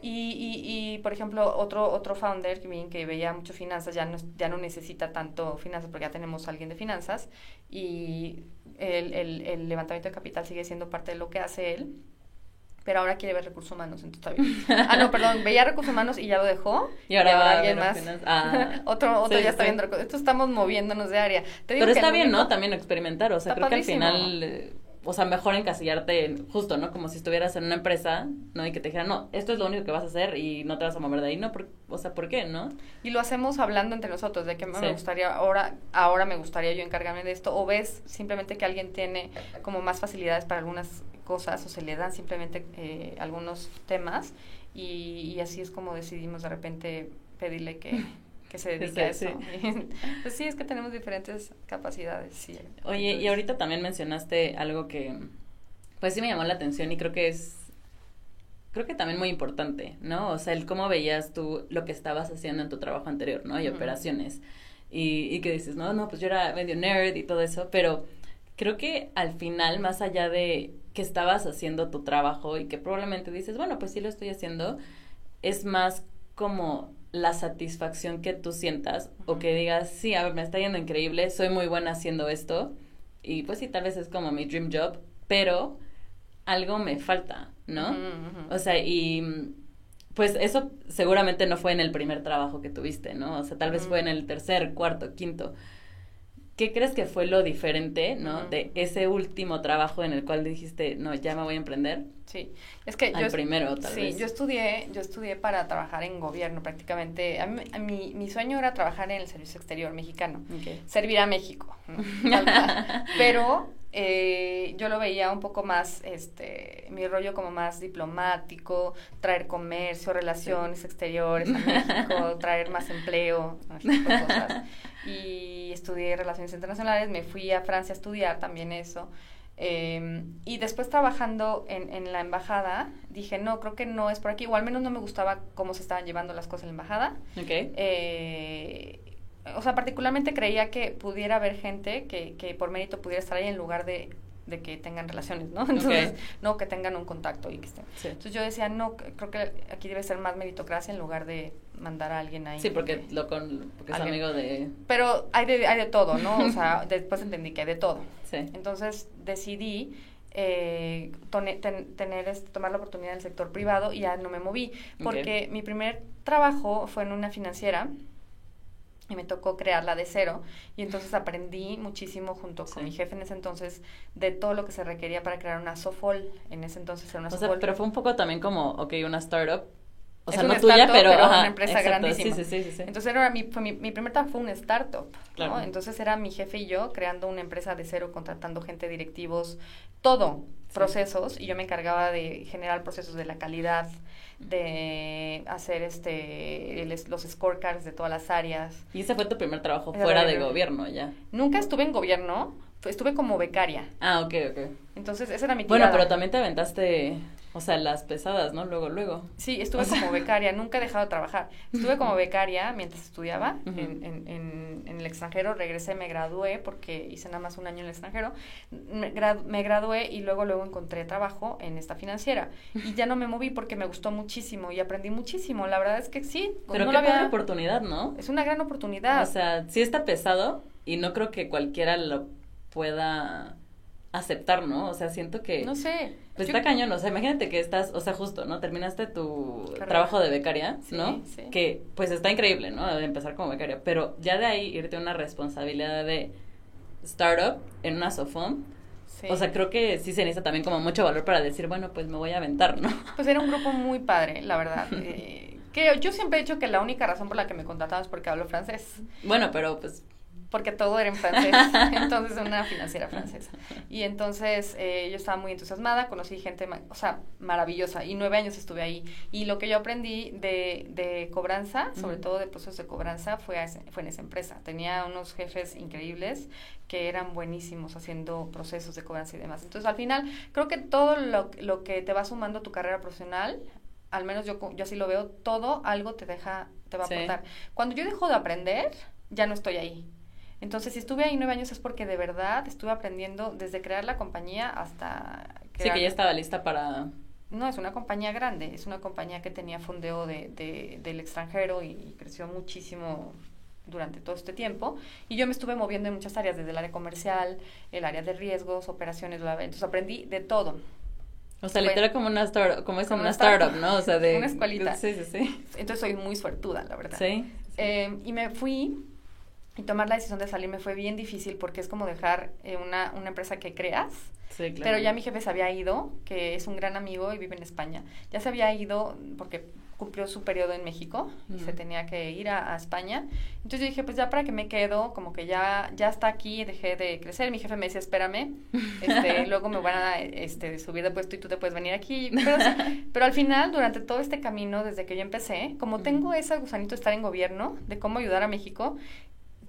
y, y, y, por ejemplo, otro, otro founder que, que veía mucho finanzas, ya no, ya no necesita tanto finanzas porque ya tenemos a alguien de finanzas y el, el, el levantamiento de capital sigue siendo parte de lo que hace él, pero ahora quiere ver recursos humanos, entonces bien. Ah, no, perdón, veía recursos humanos y ya lo dejó. Y ahora, va alguien más. Ah. otro otro ya está viendo. Esto estamos moviéndonos de área. pero está bien, ¿no? También experimentar, o sea, creo que al final o sea, mejor encasillarte en, justo, ¿no? Como si estuvieras en una empresa, ¿no? Y que te dijeran, no, esto es lo único que vas a hacer y no te vas a mover de ahí, ¿no? o sea, ¿por qué, no? Y lo hacemos hablando entre nosotros, de que me gustaría, ahora, ahora me gustaría yo encargarme de esto, o ves simplemente que alguien tiene como más facilidades para algunas cosas, o se le dan simplemente eh, algunos temas, y, y así es como decidimos de repente pedirle que que se dedica a eso. pues sí, es que tenemos diferentes capacidades, sí. Oye, y ahorita también mencionaste algo que, pues sí me llamó la atención y creo que es, creo que también muy importante, ¿no? O sea, el cómo veías tú lo que estabas haciendo en tu trabajo anterior, ¿no? Y operaciones. Y, y que dices, no, no, pues yo era medio nerd y todo eso, pero creo que al final, más allá de que estabas haciendo tu trabajo y que probablemente dices, bueno, pues sí lo estoy haciendo, es más como la satisfacción que tú sientas o que digas, sí, a ver, me está yendo increíble, soy muy buena haciendo esto y pues sí, tal vez es como mi dream job, pero algo me falta, ¿no? O sea, y pues eso seguramente no fue en el primer trabajo que tuviste, ¿no? O sea, tal vez fue en el tercer, cuarto, quinto. ¿Qué crees que fue lo diferente, ¿no? De ese último trabajo en el cual dijiste, no, ya me voy a emprender. Sí, es que yo primero tal sí, yo estudié, yo estudié para trabajar en gobierno prácticamente. A mí, mi sueño era trabajar en el servicio exterior mexicano, servir a México. Pero eh, yo lo veía un poco más, este, mi rollo como más diplomático, traer comercio, relaciones exteriores a México, traer más empleo, cosas. Y estudié Relaciones Internacionales, me fui a Francia a estudiar también eso. Em, y después trabajando en, en, la embajada, dije, no, creo que no es por aquí, o al menos no me gustaba cómo se estaban llevando las cosas en la embajada. Okay. Eh, o sea, particularmente creía que pudiera haber gente que, que por mérito pudiera estar ahí en lugar de de que tengan relaciones, ¿no? Entonces, no, que tengan un contacto y que estén. Entonces yo decía, no, creo que aquí debe ser más meritocracia en lugar de mandar a alguien ahí. Sí, porque, lo con, porque es amigo de... Pero hay de, hay de todo, ¿no? O sea, después entendí que hay de todo. Sí. Entonces decidí eh, tener este, tomar la oportunidad en el sector privado y ya no me moví. Porque mi primer trabajo fue en una financiera y me tocó crearla de cero. Y entonces aprendí muchísimo junto con mi jefe en ese entonces de todo lo que se requería para crear una Sofol. En ese entonces era una o sea, pero fue un poco también como ok una startup o sea no tuya pero, una empresa grandísima sí, sí, sí, entonces era mi, mi, mi primer trabajo fue un startup ¿no? entonces era mi jefe y yo creando una empresa de cero contratando gente directivos todo procesos y yo me encargaba de generar procesos de la calidad de hacer este los scorecards de todas las áreas. ¿Y ese fue tu primer trabajo fuera de gobierno ya? Nunca estuve en gobierno, estuve como becaria. Ah, ok, ok. Entonces, esa era mi Bueno, pero también te aventaste o sea, las pesadas, ¿no? Luego, luego. Sí, estuve como becaria, nunca he dejado de trabajar. Estuve como becaria mientras estudiaba en, en, en, en, el extranjero, regresé, me gradué porque hice nada más un año en el extranjero. Me, me, gradué y luego, luego encontré trabajo en esta financiera. Y ya no me moví porque me gustó muchísimo y aprendí muchísimo. La verdad es que sí. Pero qué había... oportunidad, ¿no? Es una gran oportunidad. O sea, sí está pesado y no creo que cualquiera lo pueda aceptar, ¿no? O sea, siento que... No sé. Pues está cañón, o sea, imagínate que estás, o sea, justo, ¿no? Terminaste tu trabajo de becaria, ¿no? Sí. Que pues está increíble, ¿no? De empezar como becaria, pero ya de ahí irte a una responsabilidad de startup en una Sofón. Sí. O sea, creo que sí se necesita también como mucho valor para decir, bueno, pues me voy a aventar, ¿no? Pues era un grupo muy padre, la verdad. eh, que yo siempre he dicho que la única razón por la que me contrataban es porque hablo francés. Bueno, pero pues porque todo era en francés, entonces una financiera francesa. Y entonces eh, yo estaba muy entusiasmada, conocí gente, o sea, maravillosa, y nueve años estuve ahí. Y lo que yo aprendí de, de cobranza, sobre todo de procesos de cobranza, fue, fue en esa empresa. Tenía unos jefes increíbles que eran buenísimos haciendo procesos de cobranza y demás. Entonces, al final, creo que todo lo, lo que te va sumando a tu carrera profesional, al menos yo, yo así lo veo, todo algo te deja, te va a aportar. Cuando yo dejo de aprender, ya no estoy ahí entonces, si estuve ahí nueve años es porque de verdad estuve aprendiendo desde crear la compañía hasta... Crear... Sí, que ya estaba lista para... No, es una compañía grande, es una compañía que tenía fondeo de, de, del extranjero y creció muchísimo durante todo este tiempo y yo me estuve moviendo en muchas áreas, desde el área comercial, el área de riesgos, operaciones, entonces aprendí de todo. O sea, literal como una startup, como es como una, startup, ¿no? O sea, de... Una escuelita. Sí, sí, sí. Entonces soy muy suertuda, la verdad. Sí. Eh, y me fui Y tomar la decisión de salirme fue bien difícil porque es como dejar eh, una, una empresa que creas. Sí, claro. Pero ya mi jefe se había ido, que es un gran amigo y vive en España. Ya se había ido porque cumplió su periodo en México y se Ujú. tenía que ir a, a España. Entonces yo dije, pues ya para que me quedo, como que ya, ya está aquí, dejé de crecer. Mi jefe me decía, espérame, este, luego me van a este, subir de puesto y tú te puedes venir aquí. Pero, pero al final, durante todo este camino, desde que yo empecé, como Ujú. tengo ese gusanito de estar en gobierno, de cómo ayudar a México,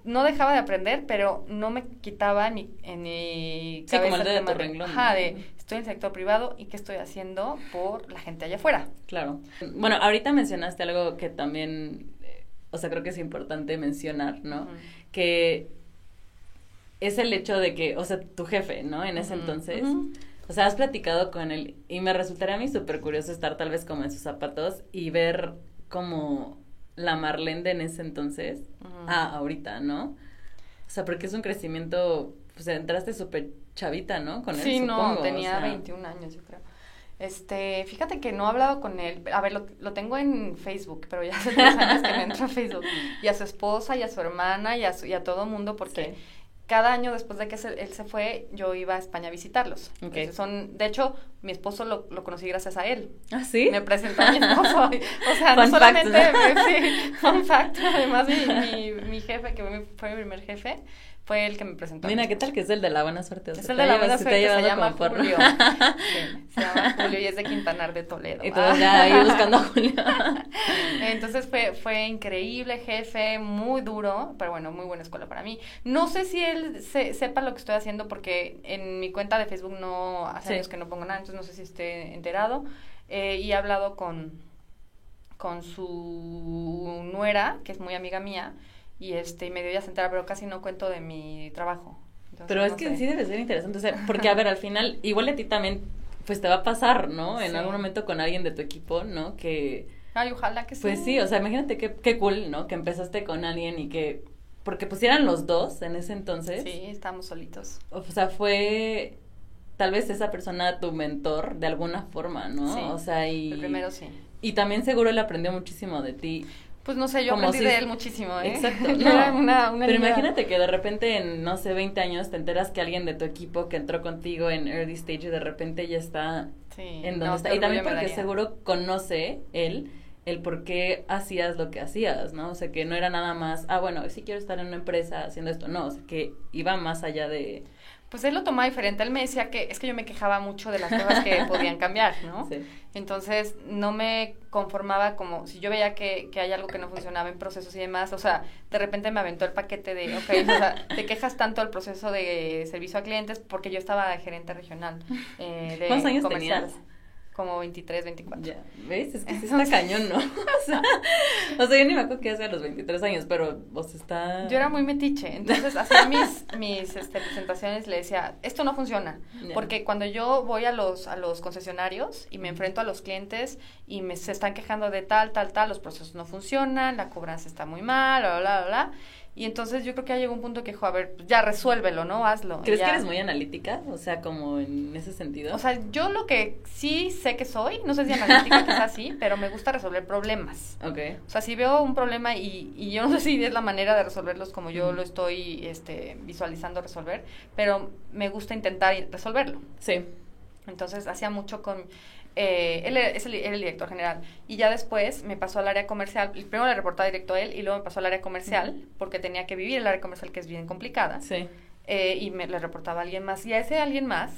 no dejaba de aprender, pero no me quitaba en mi, en mi Sí, como el cabeza dedo de tu renglón, Ajá, de estoy en el sector privado y qué estoy haciendo por la gente allá afuera. Claro. Bueno, ahorita mencionaste algo que también, eh, o sea, creo que es importante mencionar, ¿no? Que es el hecho de que, o sea, tu jefe, ¿no? En ese entonces, o sea, has platicado con él y me resultaría a mí súper curioso estar tal vez como en sus zapatos y ver como la Marlene de en ese entonces Ujú. a ahorita, ¿no? O sea, porque es un crecimiento, pues entraste súper chavita, ¿no? Con él, Sí, no, o tenía sea. 21 años, yo creo. Este, fíjate que no he hablado con él. A ver, lo, lo tengo en Facebook, pero ya hace tres años que no entro a Facebook. Y a su esposa, y a su hermana, y a, su, y a todo mundo, porque Sí. cada año después de que se- él se fue, yo iba a España a visitarlos. Ok. Entonces son, de hecho, mi esposo lo, lo conocí gracias a él. ¿Ah, sí? Me presentó a mi esposo. O sea, no Fun solamente, ¿no? sí, fun fact. Además, mi, mi, mi jefe, que fue mi, primer jefe, fue el que me presentó. Mira, ¿qué tal que es el de la buena suerte? O sea, Es el de la buena suerte, se llevado llama. Julio. Sí, se llama Julio y es de Quintanar de Toledo. Y todos ya ahí buscando a Julio. Entonces fue, fue increíble, jefe, muy duro, pero bueno, muy buena escuela para mí. No sé si él se- sepa lo que estoy haciendo porque en mi cuenta de Facebook no hace Sí. años que no pongo nada, entonces no sé si esté enterado. Eh, y he hablado con, con su nuera, que es muy amiga mía, y este, y me dio ya sentar, pero casi no cuento de mi trabajo. Entonces, Pero es que sé. sí debe ser interesante, o sea, porque a ver, al final, igual a ti también, pues te va a pasar, ¿no? En Sí. algún momento con alguien de tu equipo, ¿no? Que, Ay, ojalá que sí. pues sí, o sea, imagínate qué, qué cool, ¿no? Que empezaste con alguien y que, porque pues eran los dos en ese entonces. Sí, estamos solitos. O sea, fue tal vez esa persona tu mentor de alguna forma, ¿no? Sí, o sea, y... El primero sí. Y también seguro él aprendió muchísimo de ti. Pues no sé, yo Como aprendí si- de él muchísimo, ¿eh? Exacto. Yo no. era una, una Pero niña- imagínate que de repente en, no sé, 20 años te enteras que alguien de tu equipo que entró contigo en early stage de repente ya está Sí, en no, donde qué está. Y también porque seguro conoce él el por qué hacías lo que hacías, ¿no? O sea, que no era nada más, ah, bueno, sí quiero estar en una empresa haciendo esto. No, o sea, que iba más allá de... Pues él lo tomaba diferente. Él me decía que es que yo me quejaba mucho de las cosas que podían cambiar, ¿no? Sí. Entonces no me conformaba como si yo veía que, que hay algo que no funcionaba en procesos y demás. O sea, de repente me aventó el paquete de, ok, o sea, te quejas tanto del proceso de servicio a clientes porque yo estaba gerente regional. eh, de ¿Cuántos años comercial. tenías? Como 23, 24. Ya, ¿ves? Es que sí está cañón, ¿no? O sea, o sea, yo ni me acuerdo qué hacía a los 23 años, pero, sea, está... Yo era muy metiche, entonces hacía mis, mis este, presentaciones le decía, esto no funciona, porque cuando yo voy a los, a los concesionarios y me enfrento a los clientes y me se están quejando de tal, tal, tal, los procesos no funcionan, la cobranza está muy mal, bla, bla, bla, bla, y entonces yo creo que ya llegó un punto que dijo, a ver, ya resuélvelo, ¿no? Hazlo. ¿Crees ya. que eres muy analítica? O sea, como en ese sentido. O sea, yo lo que sí sé que soy, no sé si analítica quizás sí, pero me gusta resolver problemas. ok. O sea, si veo un problema y, y yo no sé si es la manera de resolverlos como yo lo estoy este, visualizando resolver, pero me gusta intentar resolverlo. Sí. Entonces, hacía mucho con... eh, él era- es el, era el director general y ya después me pasó al área comercial. Primero le reportaba directo a él y luego me pasó al área comercial porque tenía que vivir el área comercial que es bien complicada Sí. eh, y me le reportaba a alguien más. Y a ese alguien más,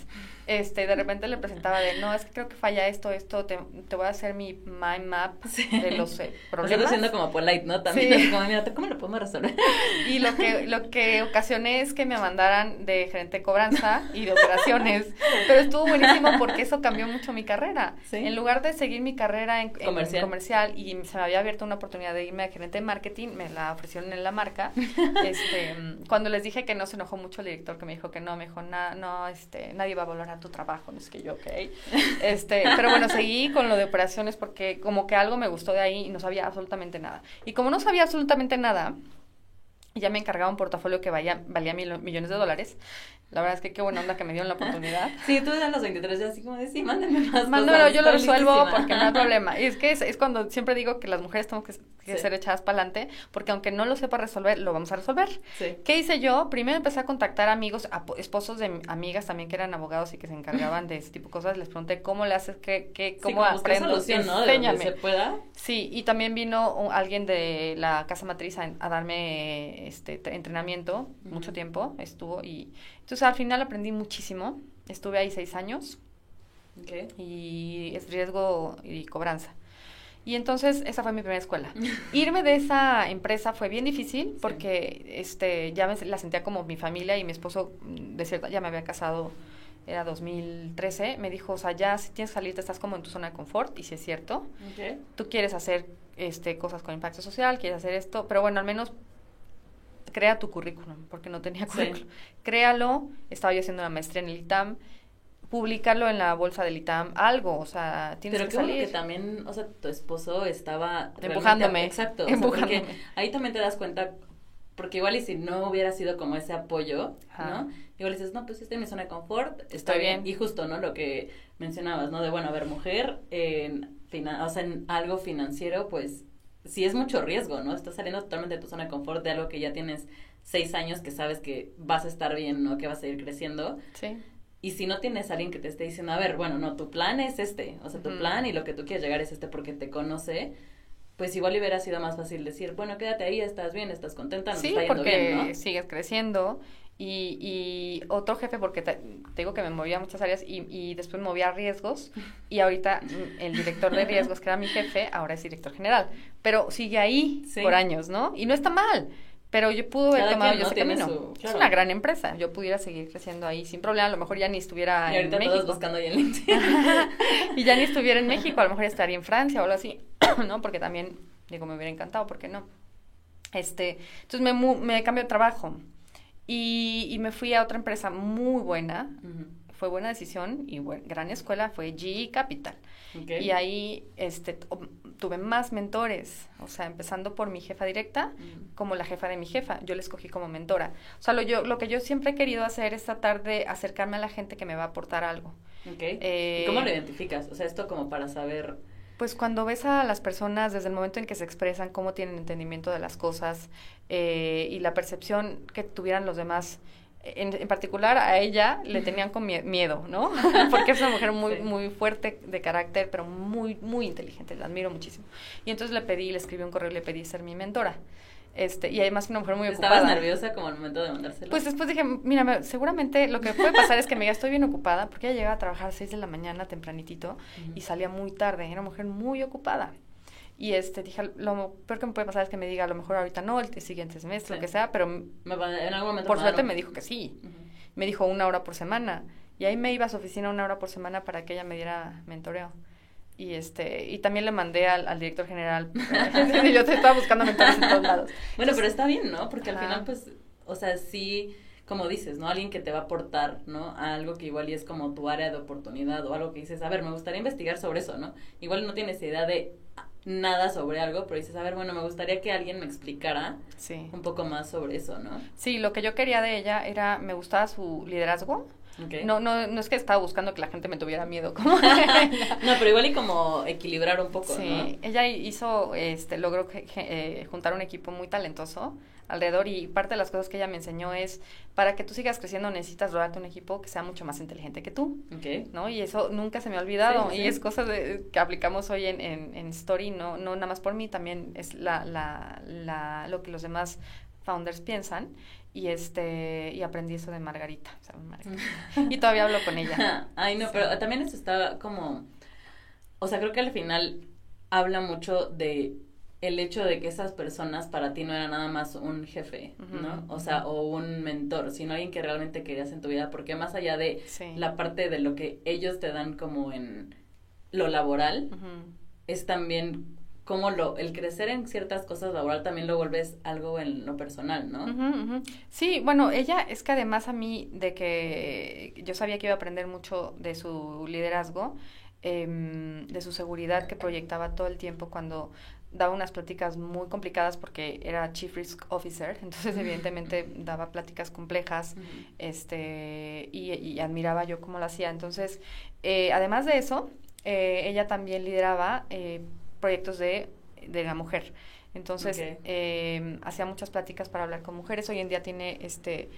este, de repente le presentaba de, no, es que creo que falla esto, esto, te, te voy a hacer mi mind map Sí. de los eh, problemas. siendo como polite, ¿no? También Sí. así como, mira, ¿cómo lo podemos resolver? Y lo que, lo que ocasioné es que me mandaran de gerente de cobranza y de operaciones. Pero estuvo buenísimo porque eso cambió mucho mi carrera. Sí. En lugar de seguir mi carrera en, en Comercial. comercial y se me había abierto una oportunidad de irme a gerente de marketing, me la ofrecieron en la marca. este, mm, cuando les dije que no se enojó mucho el director que me dijo que no, me dijo, "Na- no, este, nadie va a valorar tu trabajo, no es que yo, ok. Este, pero bueno, seguí con lo de operaciones porque como que algo me gustó de ahí y no sabía absolutamente nada. Y como no sabía absolutamente nada, ya me encargaba un portafolio que valía, valía mil- millones de dólares. La verdad es que qué buena onda que me dieron la oportunidad. Sí, tú a los 23 ya así como de, sí, más Mándamelo, yo lo resuelvo listísima". porque no hay problema. Y es que es, es cuando siempre digo que las mujeres tenemos que, que ser echadas para adelante, porque aunque no lo sepa resolver, lo vamos a resolver. ¿Qué hice yo? Primero empecé a contactar amigos, esposos de amigas también que eran abogados y que se encargaban de ese tipo de cosas. Les pregunté cómo le haces, qué, qué, cómo aprendo. Solución, ¿no? De se pueda. Sí, y también vino alguien de la casa matriz a, darme este entrenamiento, mucho tiempo estuvo, y entonces al final aprendí muchísimo. Estuve ahí seis años. Y es riesgo y cobranza. Y entonces esa fue mi primera escuela. Irme de esa empresa fue bien difícil porque este ya me, la sentía como mi familia y mi esposo mm, de cierta ya me había casado era 2013, me dijo, o sea, ya si tienes que salir, te estás como en tu zona de confort, y si es cierto, tú quieres hacer este cosas con impacto social, quieres hacer esto, pero bueno, al menos crea tu currículum, porque no tenía currículum. Créalo, estaba yo haciendo una maestría en el ITAM, publicarlo en la bolsa del ITAM, algo, o sea, tienes Pero que salir. que también, o sea, tu esposo estaba empujándome. Exacto, empujándome. ahí también te das cuenta porque igual y si no hubiera sido como ese apoyo, ¿no? Igual dices, no, pues estoy en mi zona de confort, está bien. Y justo, ¿no? Lo que mencionabas, ¿no? De, bueno, a ver, mujer, en, o sea, en algo financiero, pues sí es mucho riesgo, ¿no? Estás saliendo totalmente de tu zona de confort de algo que ya tienes seis años que sabes que vas a estar bien, ¿no? Que vas a ir creciendo. Sí. Y si no tienes a alguien que te esté diciendo, a ver, bueno, no, tu plan es este, o sea, tu plan y lo que tú quieres llegar es este porque te conoce, pues igual hubiera sido más fácil decir, bueno, quédate ahí, estás bien, estás contenta, no sí, está yendo porque bien, ¿no? sigues creciendo. Y, y otro jefe, porque te, digo que me movía a muchas áreas y, y después me movía a riesgos. Y ahorita mm, el director de riesgos, que era mi jefe, ahora es director general. Pero sigue ahí por años, ¿no? Y no está mal. Pero yo pude haber tomado yo ese camino. Es una gran empresa. Yo pudiera seguir creciendo ahí sin problema. A lo mejor ya ni estuviera y ahorita en México. buscando ahí en LinkedIn. y ya ni estuviera en México. A lo mejor estaría en Francia o algo así. ¿No? Porque también, digo, me hubiera encantado. ¿Por qué no? Este, entonces me, me cambié de trabajo. Y, y, me fui a otra empresa muy buena. Fue buena decisión y gran escuela. Fue GE Capital. Y ahí este, tuve más mentores, o sea, empezando por mi jefa directa, como la jefa de mi jefa, yo la escogí como mentora. O sea, lo, yo, lo que yo siempre he querido hacer es tratar de acercarme a la gente que me va a aportar algo. Eh, ¿Cómo lo identificas? O sea, esto como para saber... Pues cuando ves a las personas desde el momento en que se expresan, cómo tienen entendimiento de las cosas eh, y la percepción que tuvieran los demás en, particular a ella le tenían con miedo, ¿no? Porque es una mujer muy, muy fuerte de carácter, pero muy, muy inteligente, la admiro muchísimo. Y entonces le pedí, le escribí un correo y le pedí ser mi mentora. Este, y además una mujer muy ocupada. ¿Estabas nerviosa como al momento de mandárselo? Pues después dije, mira, seguramente lo que puede pasar es que me diga, estoy bien ocupada, porque ella llegaba a trabajar a 6 de la mañana tempranitito y salía muy tarde, era una mujer muy ocupada. Y este, dije, lo peor que me puede pasar es que me diga, a lo mejor ahorita no, el siguiente semestre, lo que sea, pero me en algún momento por suerte me dijo que sí. Me dijo una hora por semana. Y ahí me iba a su oficina una hora por semana para que ella me diera mentoreo. Y este, y también le mandé al, al director general. yo te estaba buscando mentores en todos lados. Bueno, pero está bien, ¿no? Porque al final, pues, o sea, sí, como dices, ¿no? Alguien que te va a aportar, ¿no? A algo que igual y es como tu área de oportunidad o algo que dices, a ver, me gustaría investigar sobre eso, ¿no? Igual no tienes idea de nada sobre algo, pero dices, a ver, bueno, me gustaría que alguien me explicara un poco más sobre eso, ¿no? Sí, lo que yo quería de ella era, me gustaba su liderazgo. No, no, no es que estaba buscando que la gente me tuviera miedo, como No, pero igual y como equilibrar un poco, sí, ella hizo, este, logró eh, juntar un equipo muy talentoso alrededor y parte de las cosas que ella me enseñó es para que tú sigas creciendo necesitas rodearte un equipo que sea mucho más inteligente que tú, ¿no? Y eso nunca se me ha olvidado y es cosa de, que aplicamos hoy en, en, Story, no, no nada más por mí, también es la, la, la, lo que los demás founders piensan y este y aprendí eso de Margarita, y todavía hablo con ella. Ay, no, pero también eso está como o sea, creo que al final habla mucho de el hecho de que esas personas para ti no eran nada más un jefe, ¿no? O sea, o un mentor, sino alguien que realmente querías en tu vida, porque más allá de la parte de lo que ellos te dan como en lo laboral, es también como lo, el crecer en ciertas cosas laboral también lo vuelves algo en lo personal, ¿no? Sí, bueno, ella es que además a mí de que yo sabía que iba a aprender mucho de su liderazgo, em, de su seguridad que proyectaba todo el tiempo cuando daba unas pláticas muy complicadas porque era Chief Risk Officer, entonces evidentemente daba pláticas complejas este, y, admiraba yo cómo lo hacía. Entonces, eh, además de eso, eh, ella también lideraba eh, proyectos de, de la mujer. Entonces, eh, hacía muchas pláticas para hablar con mujeres. Hoy en día tiene este,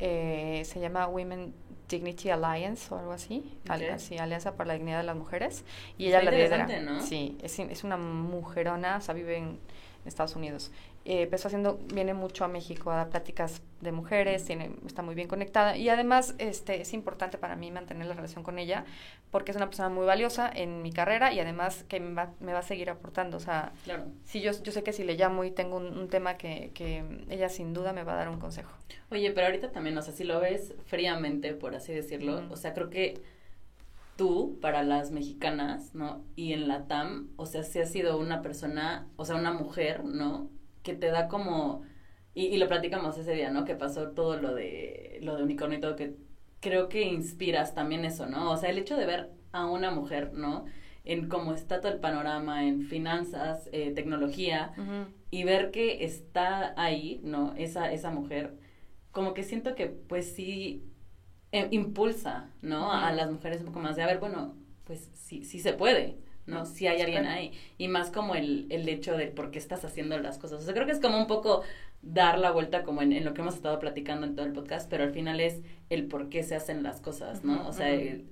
eh, se llama Women Dignity Alliance o algo así, Alianza para la Dignidad de las Mujeres. Y ella la lidera. ¿no? Sí, es, es una mujerona, o sea, vive en Estados Unidos eh, empezó haciendo, viene mucho a México a dar pláticas de mujeres, tiene, está muy bien conectada y además este, es importante para mí mantener la relación con ella porque es una persona muy valiosa en mi carrera y además que me va, me va a seguir aportando. O sea, claro. si yo, yo sé que si le llamo y tengo un, tema que, que, ella sin duda me va a dar un consejo. Oye, pero ahorita también, o sea, si lo ves fríamente, por así decirlo, o sea, creo que tú para las mexicanas, ¿no? Y en la TAM, o sea, si has sido una persona, o sea, una mujer, ¿no? Que te da como, y, lo platicamos ese día, ¿no? Que pasó todo lo de, lo de unicornio y todo, que creo que inspiras también eso, ¿no? O sea, el hecho de ver a una mujer, ¿no? En cómo está todo el panorama, en finanzas, eh, tecnología, y ver que está ahí, ¿no? Esa, esa mujer, como que siento que pues sí eh, impulsa, ¿no? A las mujeres un poco más de, a ver, bueno, pues sí, sí se puede, ¿no? Si hay alguien ahí. Y más como el, el hecho de por qué estás haciendo las cosas. O sea, creo que es como un poco dar la vuelta como en, lo que hemos estado platicando en todo el podcast, pero al final es el por qué se hacen las cosas, ¿no? o sea, el,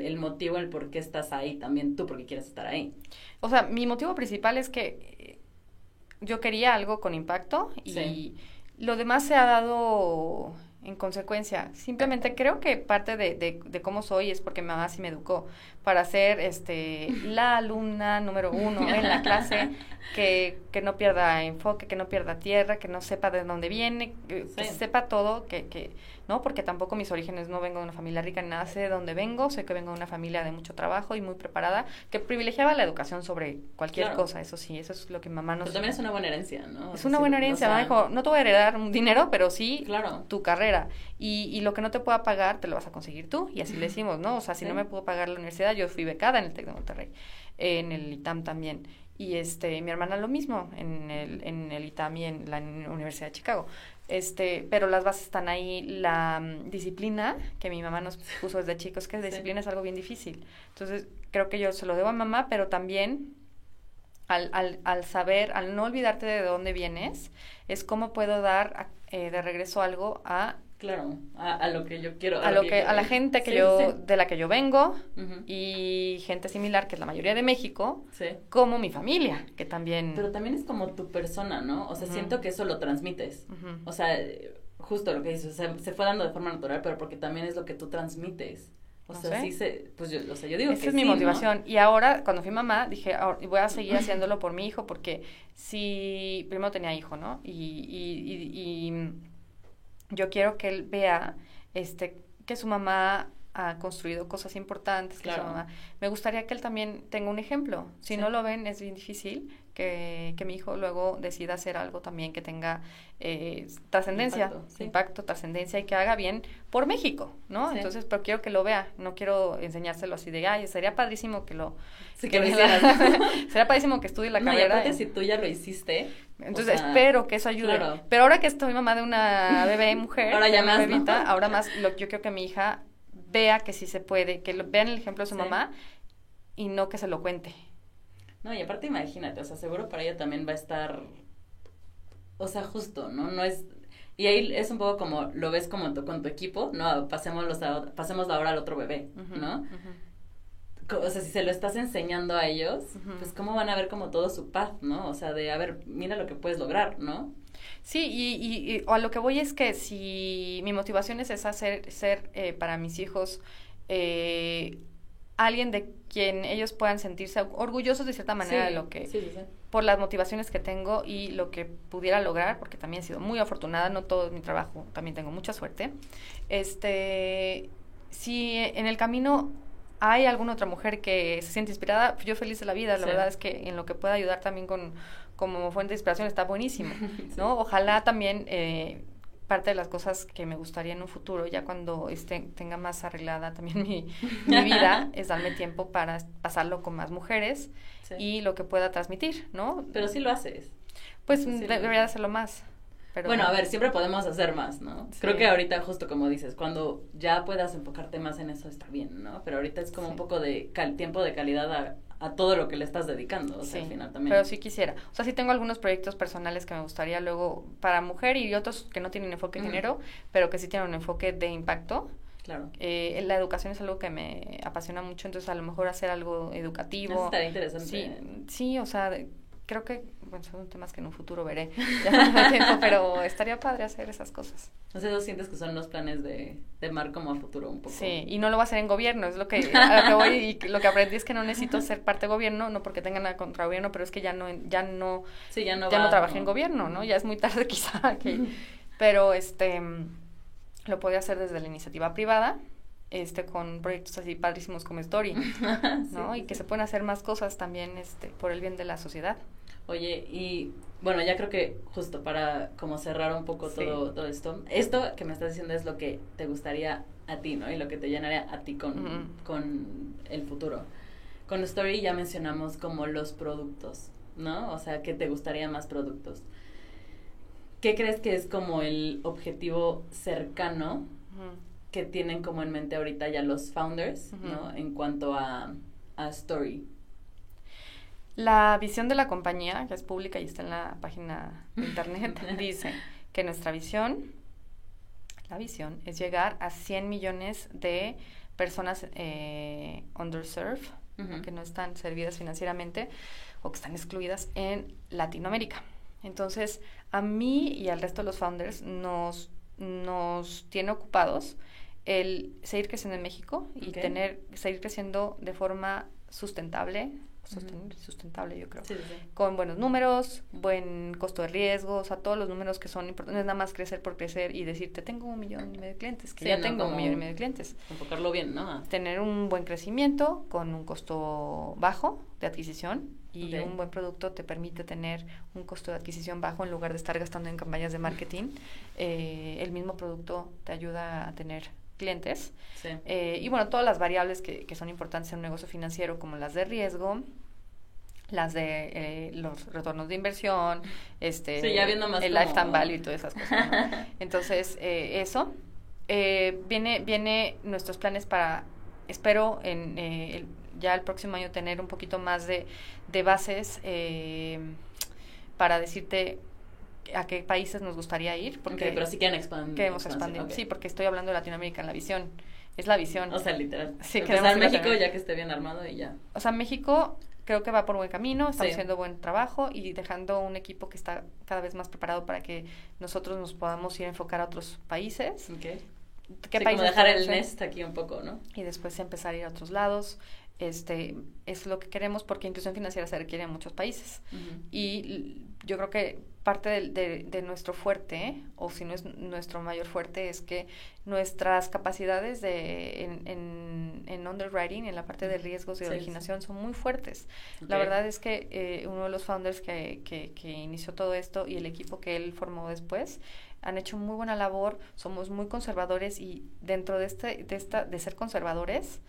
el, motivo, el por qué estás ahí también tú, porque quieres estar ahí. O sea, mi motivo principal es que yo quería algo con impacto y lo demás se ha dado en consecuencia. Simplemente creo que parte de, de, de, cómo soy es porque mi mamá sí me educó para ser este, la alumna número uno en la clase, que, que no pierda enfoque, que no pierda tierra, que no sepa de dónde viene, que, sepa todo, que, que, ¿no? Porque tampoco mis orígenes no vengo de una familia rica, nada sé de dónde vengo, sé que vengo de una familia de mucho trabajo y muy preparada, que privilegiaba la educación sobre cualquier cosa, eso sí, eso es lo que mamá nos... Pero también es una buena herencia, ¿no? Es una buena herencia, mamá dijo, no te voy a heredar un dinero, pero sí claro. tu carrera. Y, y lo que no te pueda pagar, te lo vas a conseguir tú, y así le decimos, ¿no? O sea, si no me puedo pagar la universidad, yo fui becada en el TEC de Monterrey, en el ITAM también. Y este, mi hermana lo mismo, en el, en el ITAM y en la Universidad de Chicago. Este, pero las bases están ahí. La mm, disciplina que mi mamá nos puso desde chicos, que la disciplina es algo bien difícil. Entonces, creo que yo se lo debo a mamá, pero también al, al, al saber, al no olvidarte de dónde vienes, es cómo puedo dar eh, de regreso algo a Claro, a, lo que yo quiero. A, lo que, a la gente que yo, de la que yo vengo y gente similar, que es la mayoría de México, como mi familia, que también... Pero también es como tu persona, ¿no? O sea, siento que eso lo transmites. O sea, justo lo que dices, se fue dando de forma natural, pero porque también es lo que tú transmites. O sea, sí se, pues yo, o sea, yo digo Esa es mi motivación. Y ahora, cuando fui mamá, dije, voy a seguir haciéndolo por mi hijo, porque si, primero tenía hijo, ¿no? y, y, y yo quiero que él vea este, que su mamá ha construido cosas importantes, que su mamá... Me gustaría que él también tenga un ejemplo. Si no lo ven, es bien difícil que, que, mi hijo luego decida hacer algo también que tenga eh, trascendencia, impacto, trascendencia y que haga bien por México, ¿no? Entonces, pero quiero que lo vea, no quiero enseñárselo así de, ay, sería padrísimo que lo... que lo sería padrísimo que estudie la no, carrera. Y si tú ya lo hiciste, entonces espero que eso ayude. Pero ahora que estoy mamá de una bebé mujer, ahora ya más, ahora más, lo, yo quiero que mi hija vea que sí se puede, que lo, vean el ejemplo de su mamá y no que se lo cuente. No, y aparte imagínate, o sea, seguro para ella también va a estar, o sea, justo, ¿no? No es, y ahí es un poco como, lo ves como con tu equipo, ¿no? Pasemos, los pasemos ahora al otro bebé, ¿no? o sea, si se lo estás enseñando a ellos, pues cómo van a ver como todo su paz, ¿no? O sea, de, a ver, mira lo que puedes lograr, ¿no? Sí, y, y, a lo que voy es que si mi motivación es esa, ser, ser eh, para mis hijos eh, alguien de quien ellos puedan sentirse orgullosos de cierta manera de lo que, por las motivaciones que tengo y lo que pudiera lograr, porque también he sido muy afortunada, no todo mi trabajo, también tengo mucha suerte. Este, si en el camino hay alguna otra mujer que se siente inspirada, yo feliz de la vida. La verdad es que en lo que pueda ayudar también con, como fuente de inspiración está buenísimo, ¿no? Ojalá también eh, parte de las cosas que me gustaría en un futuro, ya cuando esté, tenga más arreglada también mi, mi vida, es darme tiempo para pasarlo con más mujeres y lo que pueda transmitir, ¿no? Pero sí lo haces. Pues debería hacerlo más bueno, a ver, siempre podemos hacer más, ¿no? Creo que ahorita, justo como dices, cuando ya puedas enfocarte más en eso está bien, ¿no? Pero ahorita es como un poco de tiempo de calidad a, a todo lo que le estás dedicando, o sea, Sí, al final también. pero sí quisiera. O sea, sí tengo algunos proyectos personales que me gustaría luego para mujer y otros que no tienen enfoque de Ujú. género, pero que sí tienen un enfoque de impacto. Claro. Eh, la educación es algo que me apasiona mucho, entonces a lo mejor hacer algo educativo. Eso estaría interesante. Sí, sí, o sea, creo que, bueno, son temas que en un futuro veré, ya no tiempo, pero estaría padre hacer esas cosas. O sea, ¿eso sientes que son los planes de, de Mar como a futuro un poco? Sí, y no lo va a hacer en gobierno, es lo que, a lo que voy y lo que aprendí es que no necesito ser parte de gobierno, no porque tenga nada contra gobierno, pero es que ya no, ya no, Sí, ya no ya va, no trabajé en gobierno, ¿no? Ya es muy tarde quizá, que, pero este, lo podía hacer desde la iniciativa privada, este, con proyectos así padrísimos como Story, ¿no? Sí, y que sí. se pueden hacer más cosas también, este, por el bien de la sociedad. Oye, y bueno, ya creo que justo para como cerrar un poco Sí. todo, todo esto, esto que me estás diciendo es lo que te gustaría a ti, ¿no? Y lo que te llenaría a ti con, con el futuro. Con Story ya mencionamos como los productos, ¿no? O sea, que te gustaría más productos. ¿Qué crees que es como el objetivo cercano que tienen como en mente ahorita ya los founders. ¿no? En cuanto a, a Story. La visión de la compañía, que es pública y está en la página de internet, dice que nuestra visión, la visión, es llegar a 100 millones de personas eh, underserved, que no están servidas financieramente o que están excluidas en Latinoamérica. Entonces, a mí y al resto de los founders nos, nos tiene ocupados el seguir creciendo en México y tener, seguir creciendo de forma sustentable, Sustentable yo creo, Sí, sí, sí. con buenos números, buen costo de riesgo, o sea, todos los números que son importantes, no es nada más crecer por crecer y decirte, tengo un millón y medio de clientes, que Sí, ya no, tengo un millón y medio de clientes Enfocarlo bien, ¿no? tener un buen crecimiento con un costo bajo de adquisición y un buen producto te permite tener un costo de adquisición bajo en lugar de estar gastando en campañas de marketing. Eh, el mismo producto te ayuda a tener clientes. Sí. Eh, y bueno, todas las variables que, que son importantes en un negocio financiero, como las de riesgo, las de eh, los retornos de inversión, este, Sí, ya viendo más el como- lifetime value y todas esas cosas. ¿no? Entonces, eh, eso. Eh, viene, viene nuestros planes para, espero, en eh, el- ya el próximo año tener un poquito más de, de bases eh, para decirte a qué países nos gustaría ir. Porque Ok, pero sí quieren expandir. queremos expandir. Sí, porque estoy hablando de Latinoamérica en la visión. Es la visión. O sea, literal. Sí, queremos México ya que esté bien armado y ya. O sea, México creo que va por buen camino, estamos Sí. haciendo buen trabajo y dejando un equipo que está cada vez más preparado para que nosotros nos podamos ir a enfocar a otros países. Ok. ¿Qué Sí, como países dejar el nest aquí un poco, ¿no? Y después empezar a ir a otros lados. Este, es lo que queremos porque inclusión financiera se requiere en muchos países. Y yo creo que parte de, de nuestro fuerte, o si no es nuestro mayor fuerte, es que nuestras capacidades de, en, en, en underwriting, en la parte de riesgos y de Sí, sí. originación, son muy fuertes. La verdad es que eh, uno de los founders que, que, que inició todo esto y el equipo que él formó después han hecho muy buena labor, somos muy conservadores y dentro de, este, de, esta, de ser conservadores,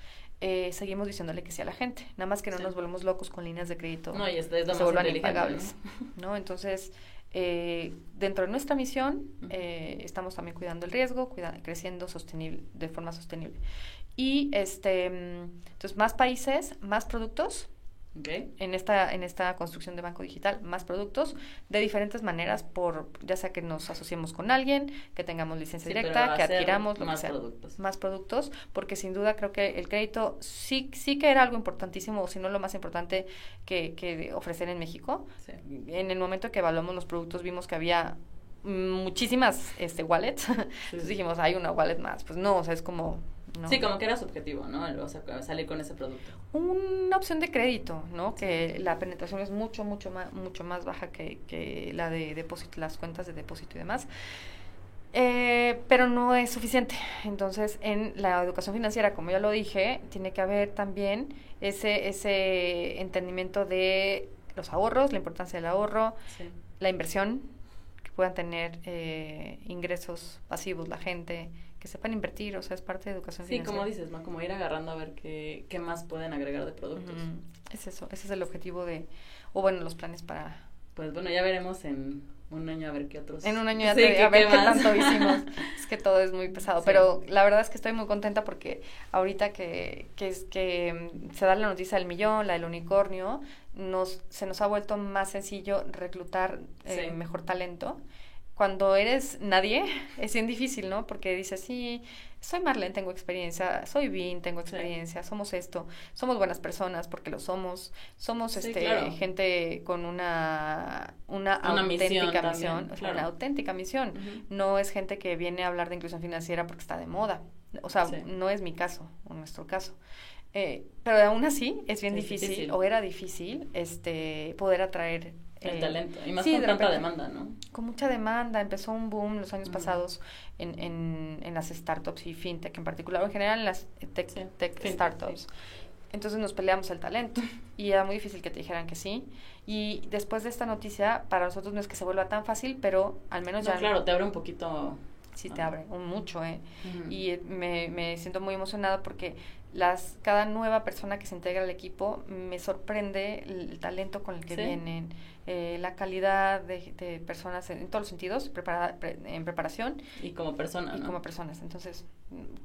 eh, seguimos diciéndole que sí a la gente, nada más que no Sí. nos volvemos locos con líneas de crédito No, y es lo se vuelvan impagables, ¿no? ¿no? Entonces, eh, dentro de nuestra misión, eh, estamos también cuidando el riesgo, creciendo sostenible, de forma sostenible. Y, este, mm, entonces, más países, más productos, En esta, en esta construcción de banco digital, más productos de diferentes maneras, por ya sea que nos asociemos con alguien, que tengamos licencia Sí, directa, que adquiramos, lo más que sea. productos. Más productos, porque sin duda creo que el crédito sí, sí que era algo importantísimo, o si no lo más importante que, que ofrecer en México. Sí. En el momento que evaluamos los productos vimos que había muchísimas este, wallets. Entonces dijimos, hay una wallet más. Pues no, o sea, es como... no. Sí, como que era su objetivo, ¿no? O sea, salir con ese producto. una opción de crédito, ¿no? Que la penetración es mucho, mucho más, mucho más baja que, que la de depósito, las cuentas de depósito y demás. Eh, pero no es suficiente. Entonces, en la educación financiera, como ya lo dije, tiene que haber también ese, ese entendimiento de los ahorros, la importancia del ahorro, Sí. la inversión, que puedan tener eh, ingresos pasivos la gente, que sepan invertir, o sea, es parte de educación Sí, financiera. como dices, ¿no? Como ir agarrando a ver qué, qué más pueden agregar de productos. Es eso, ese es el objetivo de, o bueno, los planes para, Pues bueno, ya veremos en un año a ver qué otros. En un año ya te, a ver qué, tanto hicimos. es que todo es muy pesado, pero la verdad es que estoy muy contenta porque ahorita que, que, es, que mm, se da la noticia del millón, la del unicornio, nos, se nos ha vuelto más sencillo reclutar eh, mejor talento. Cuando eres nadie, es bien difícil, ¿no? Porque dices, sí, soy Marlene, tengo experiencia, soy Vin, tengo experiencia, somos esto, somos buenas personas porque lo somos, somos este gente con una, una, auténtica misión, una auténtica misión. No es gente que viene a hablar de inclusión financiera porque está de moda. O sea, no es mi caso, o nuestro caso. Eh, pero aún así es bien difícil, o era difícil, este, poder atraer el eh, talento, y más con tanta demanda, ¿no? Con mucha demanda, empezó un boom los años pasados en, en, en, las startups y fintech en particular, o en general en las tech, tech startups. Entonces nos peleamos el talento y era muy difícil que te dijeran que sí. Y después de esta noticia, para nosotros no es que se vuelva tan fácil, pero al menos ya... Claro, te abre un poquito... Sí, te abre, un mucho, ¿eh? Y me, me siento muy emocionada porque las, cada nueva persona que se integra al equipo me sorprende el, talento con el que vienen, eh, la calidad de, personas en, todos los sentidos, preparada, en preparación. Y como personas. Y como personas. Entonces,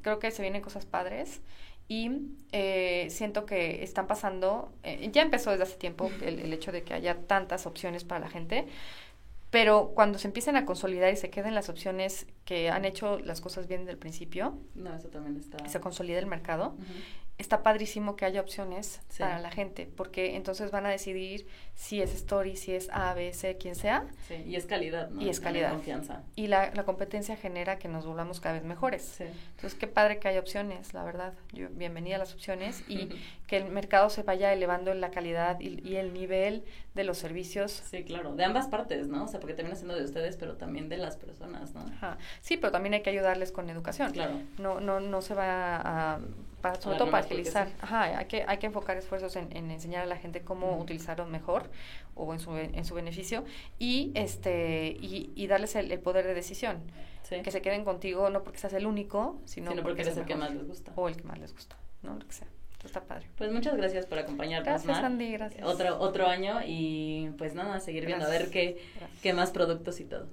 creo que se vienen cosas padres y eh, siento que están pasando, eh, ya empezó desde hace tiempo el, el, hecho de que haya tantas opciones para la gente, pero cuando se empiecen a consolidar y se queden las opciones que han hecho las cosas bien desde el principio, no, eso también está... se consolida el mercado, está padrísimo que haya opciones para la gente, porque entonces van a decidir si es Story, si es A, B, C, quien sea. Sí, y es calidad, ¿no? Y es calidad. confianza. Y la, la, competencia genera que nos volvamos cada vez mejores. Sí. Entonces, qué padre que haya opciones, la verdad. Yo, bienvenida a las opciones y que el mercado se vaya elevando en la calidad y, y, el nivel de los servicios. Sí, claro, de ambas partes, ¿no? O sea, porque termina siendo de ustedes, pero también de las personas, ¿no? Ajá. Sí, pero también hay que ayudarles con educación. Claro. No, no, no se va a para, sobre todo para agilizar. Ajá, hay que, hay que enfocar esfuerzos en, enseñar a la gente cómo utilizarlo mejor o en su, en su beneficio y, este, y, y darles el, poder de decisión. Que se queden contigo no porque seas el único, sino, porque, eres el que más les gusta. O el que más les gusta, ¿no? Lo que sea. está padre. Pues muchas gracias por acompañarnos. Gracias, Andy, gracias. Otro, otro año y pues nada, seguir viendo a ver qué, qué más productos y todo.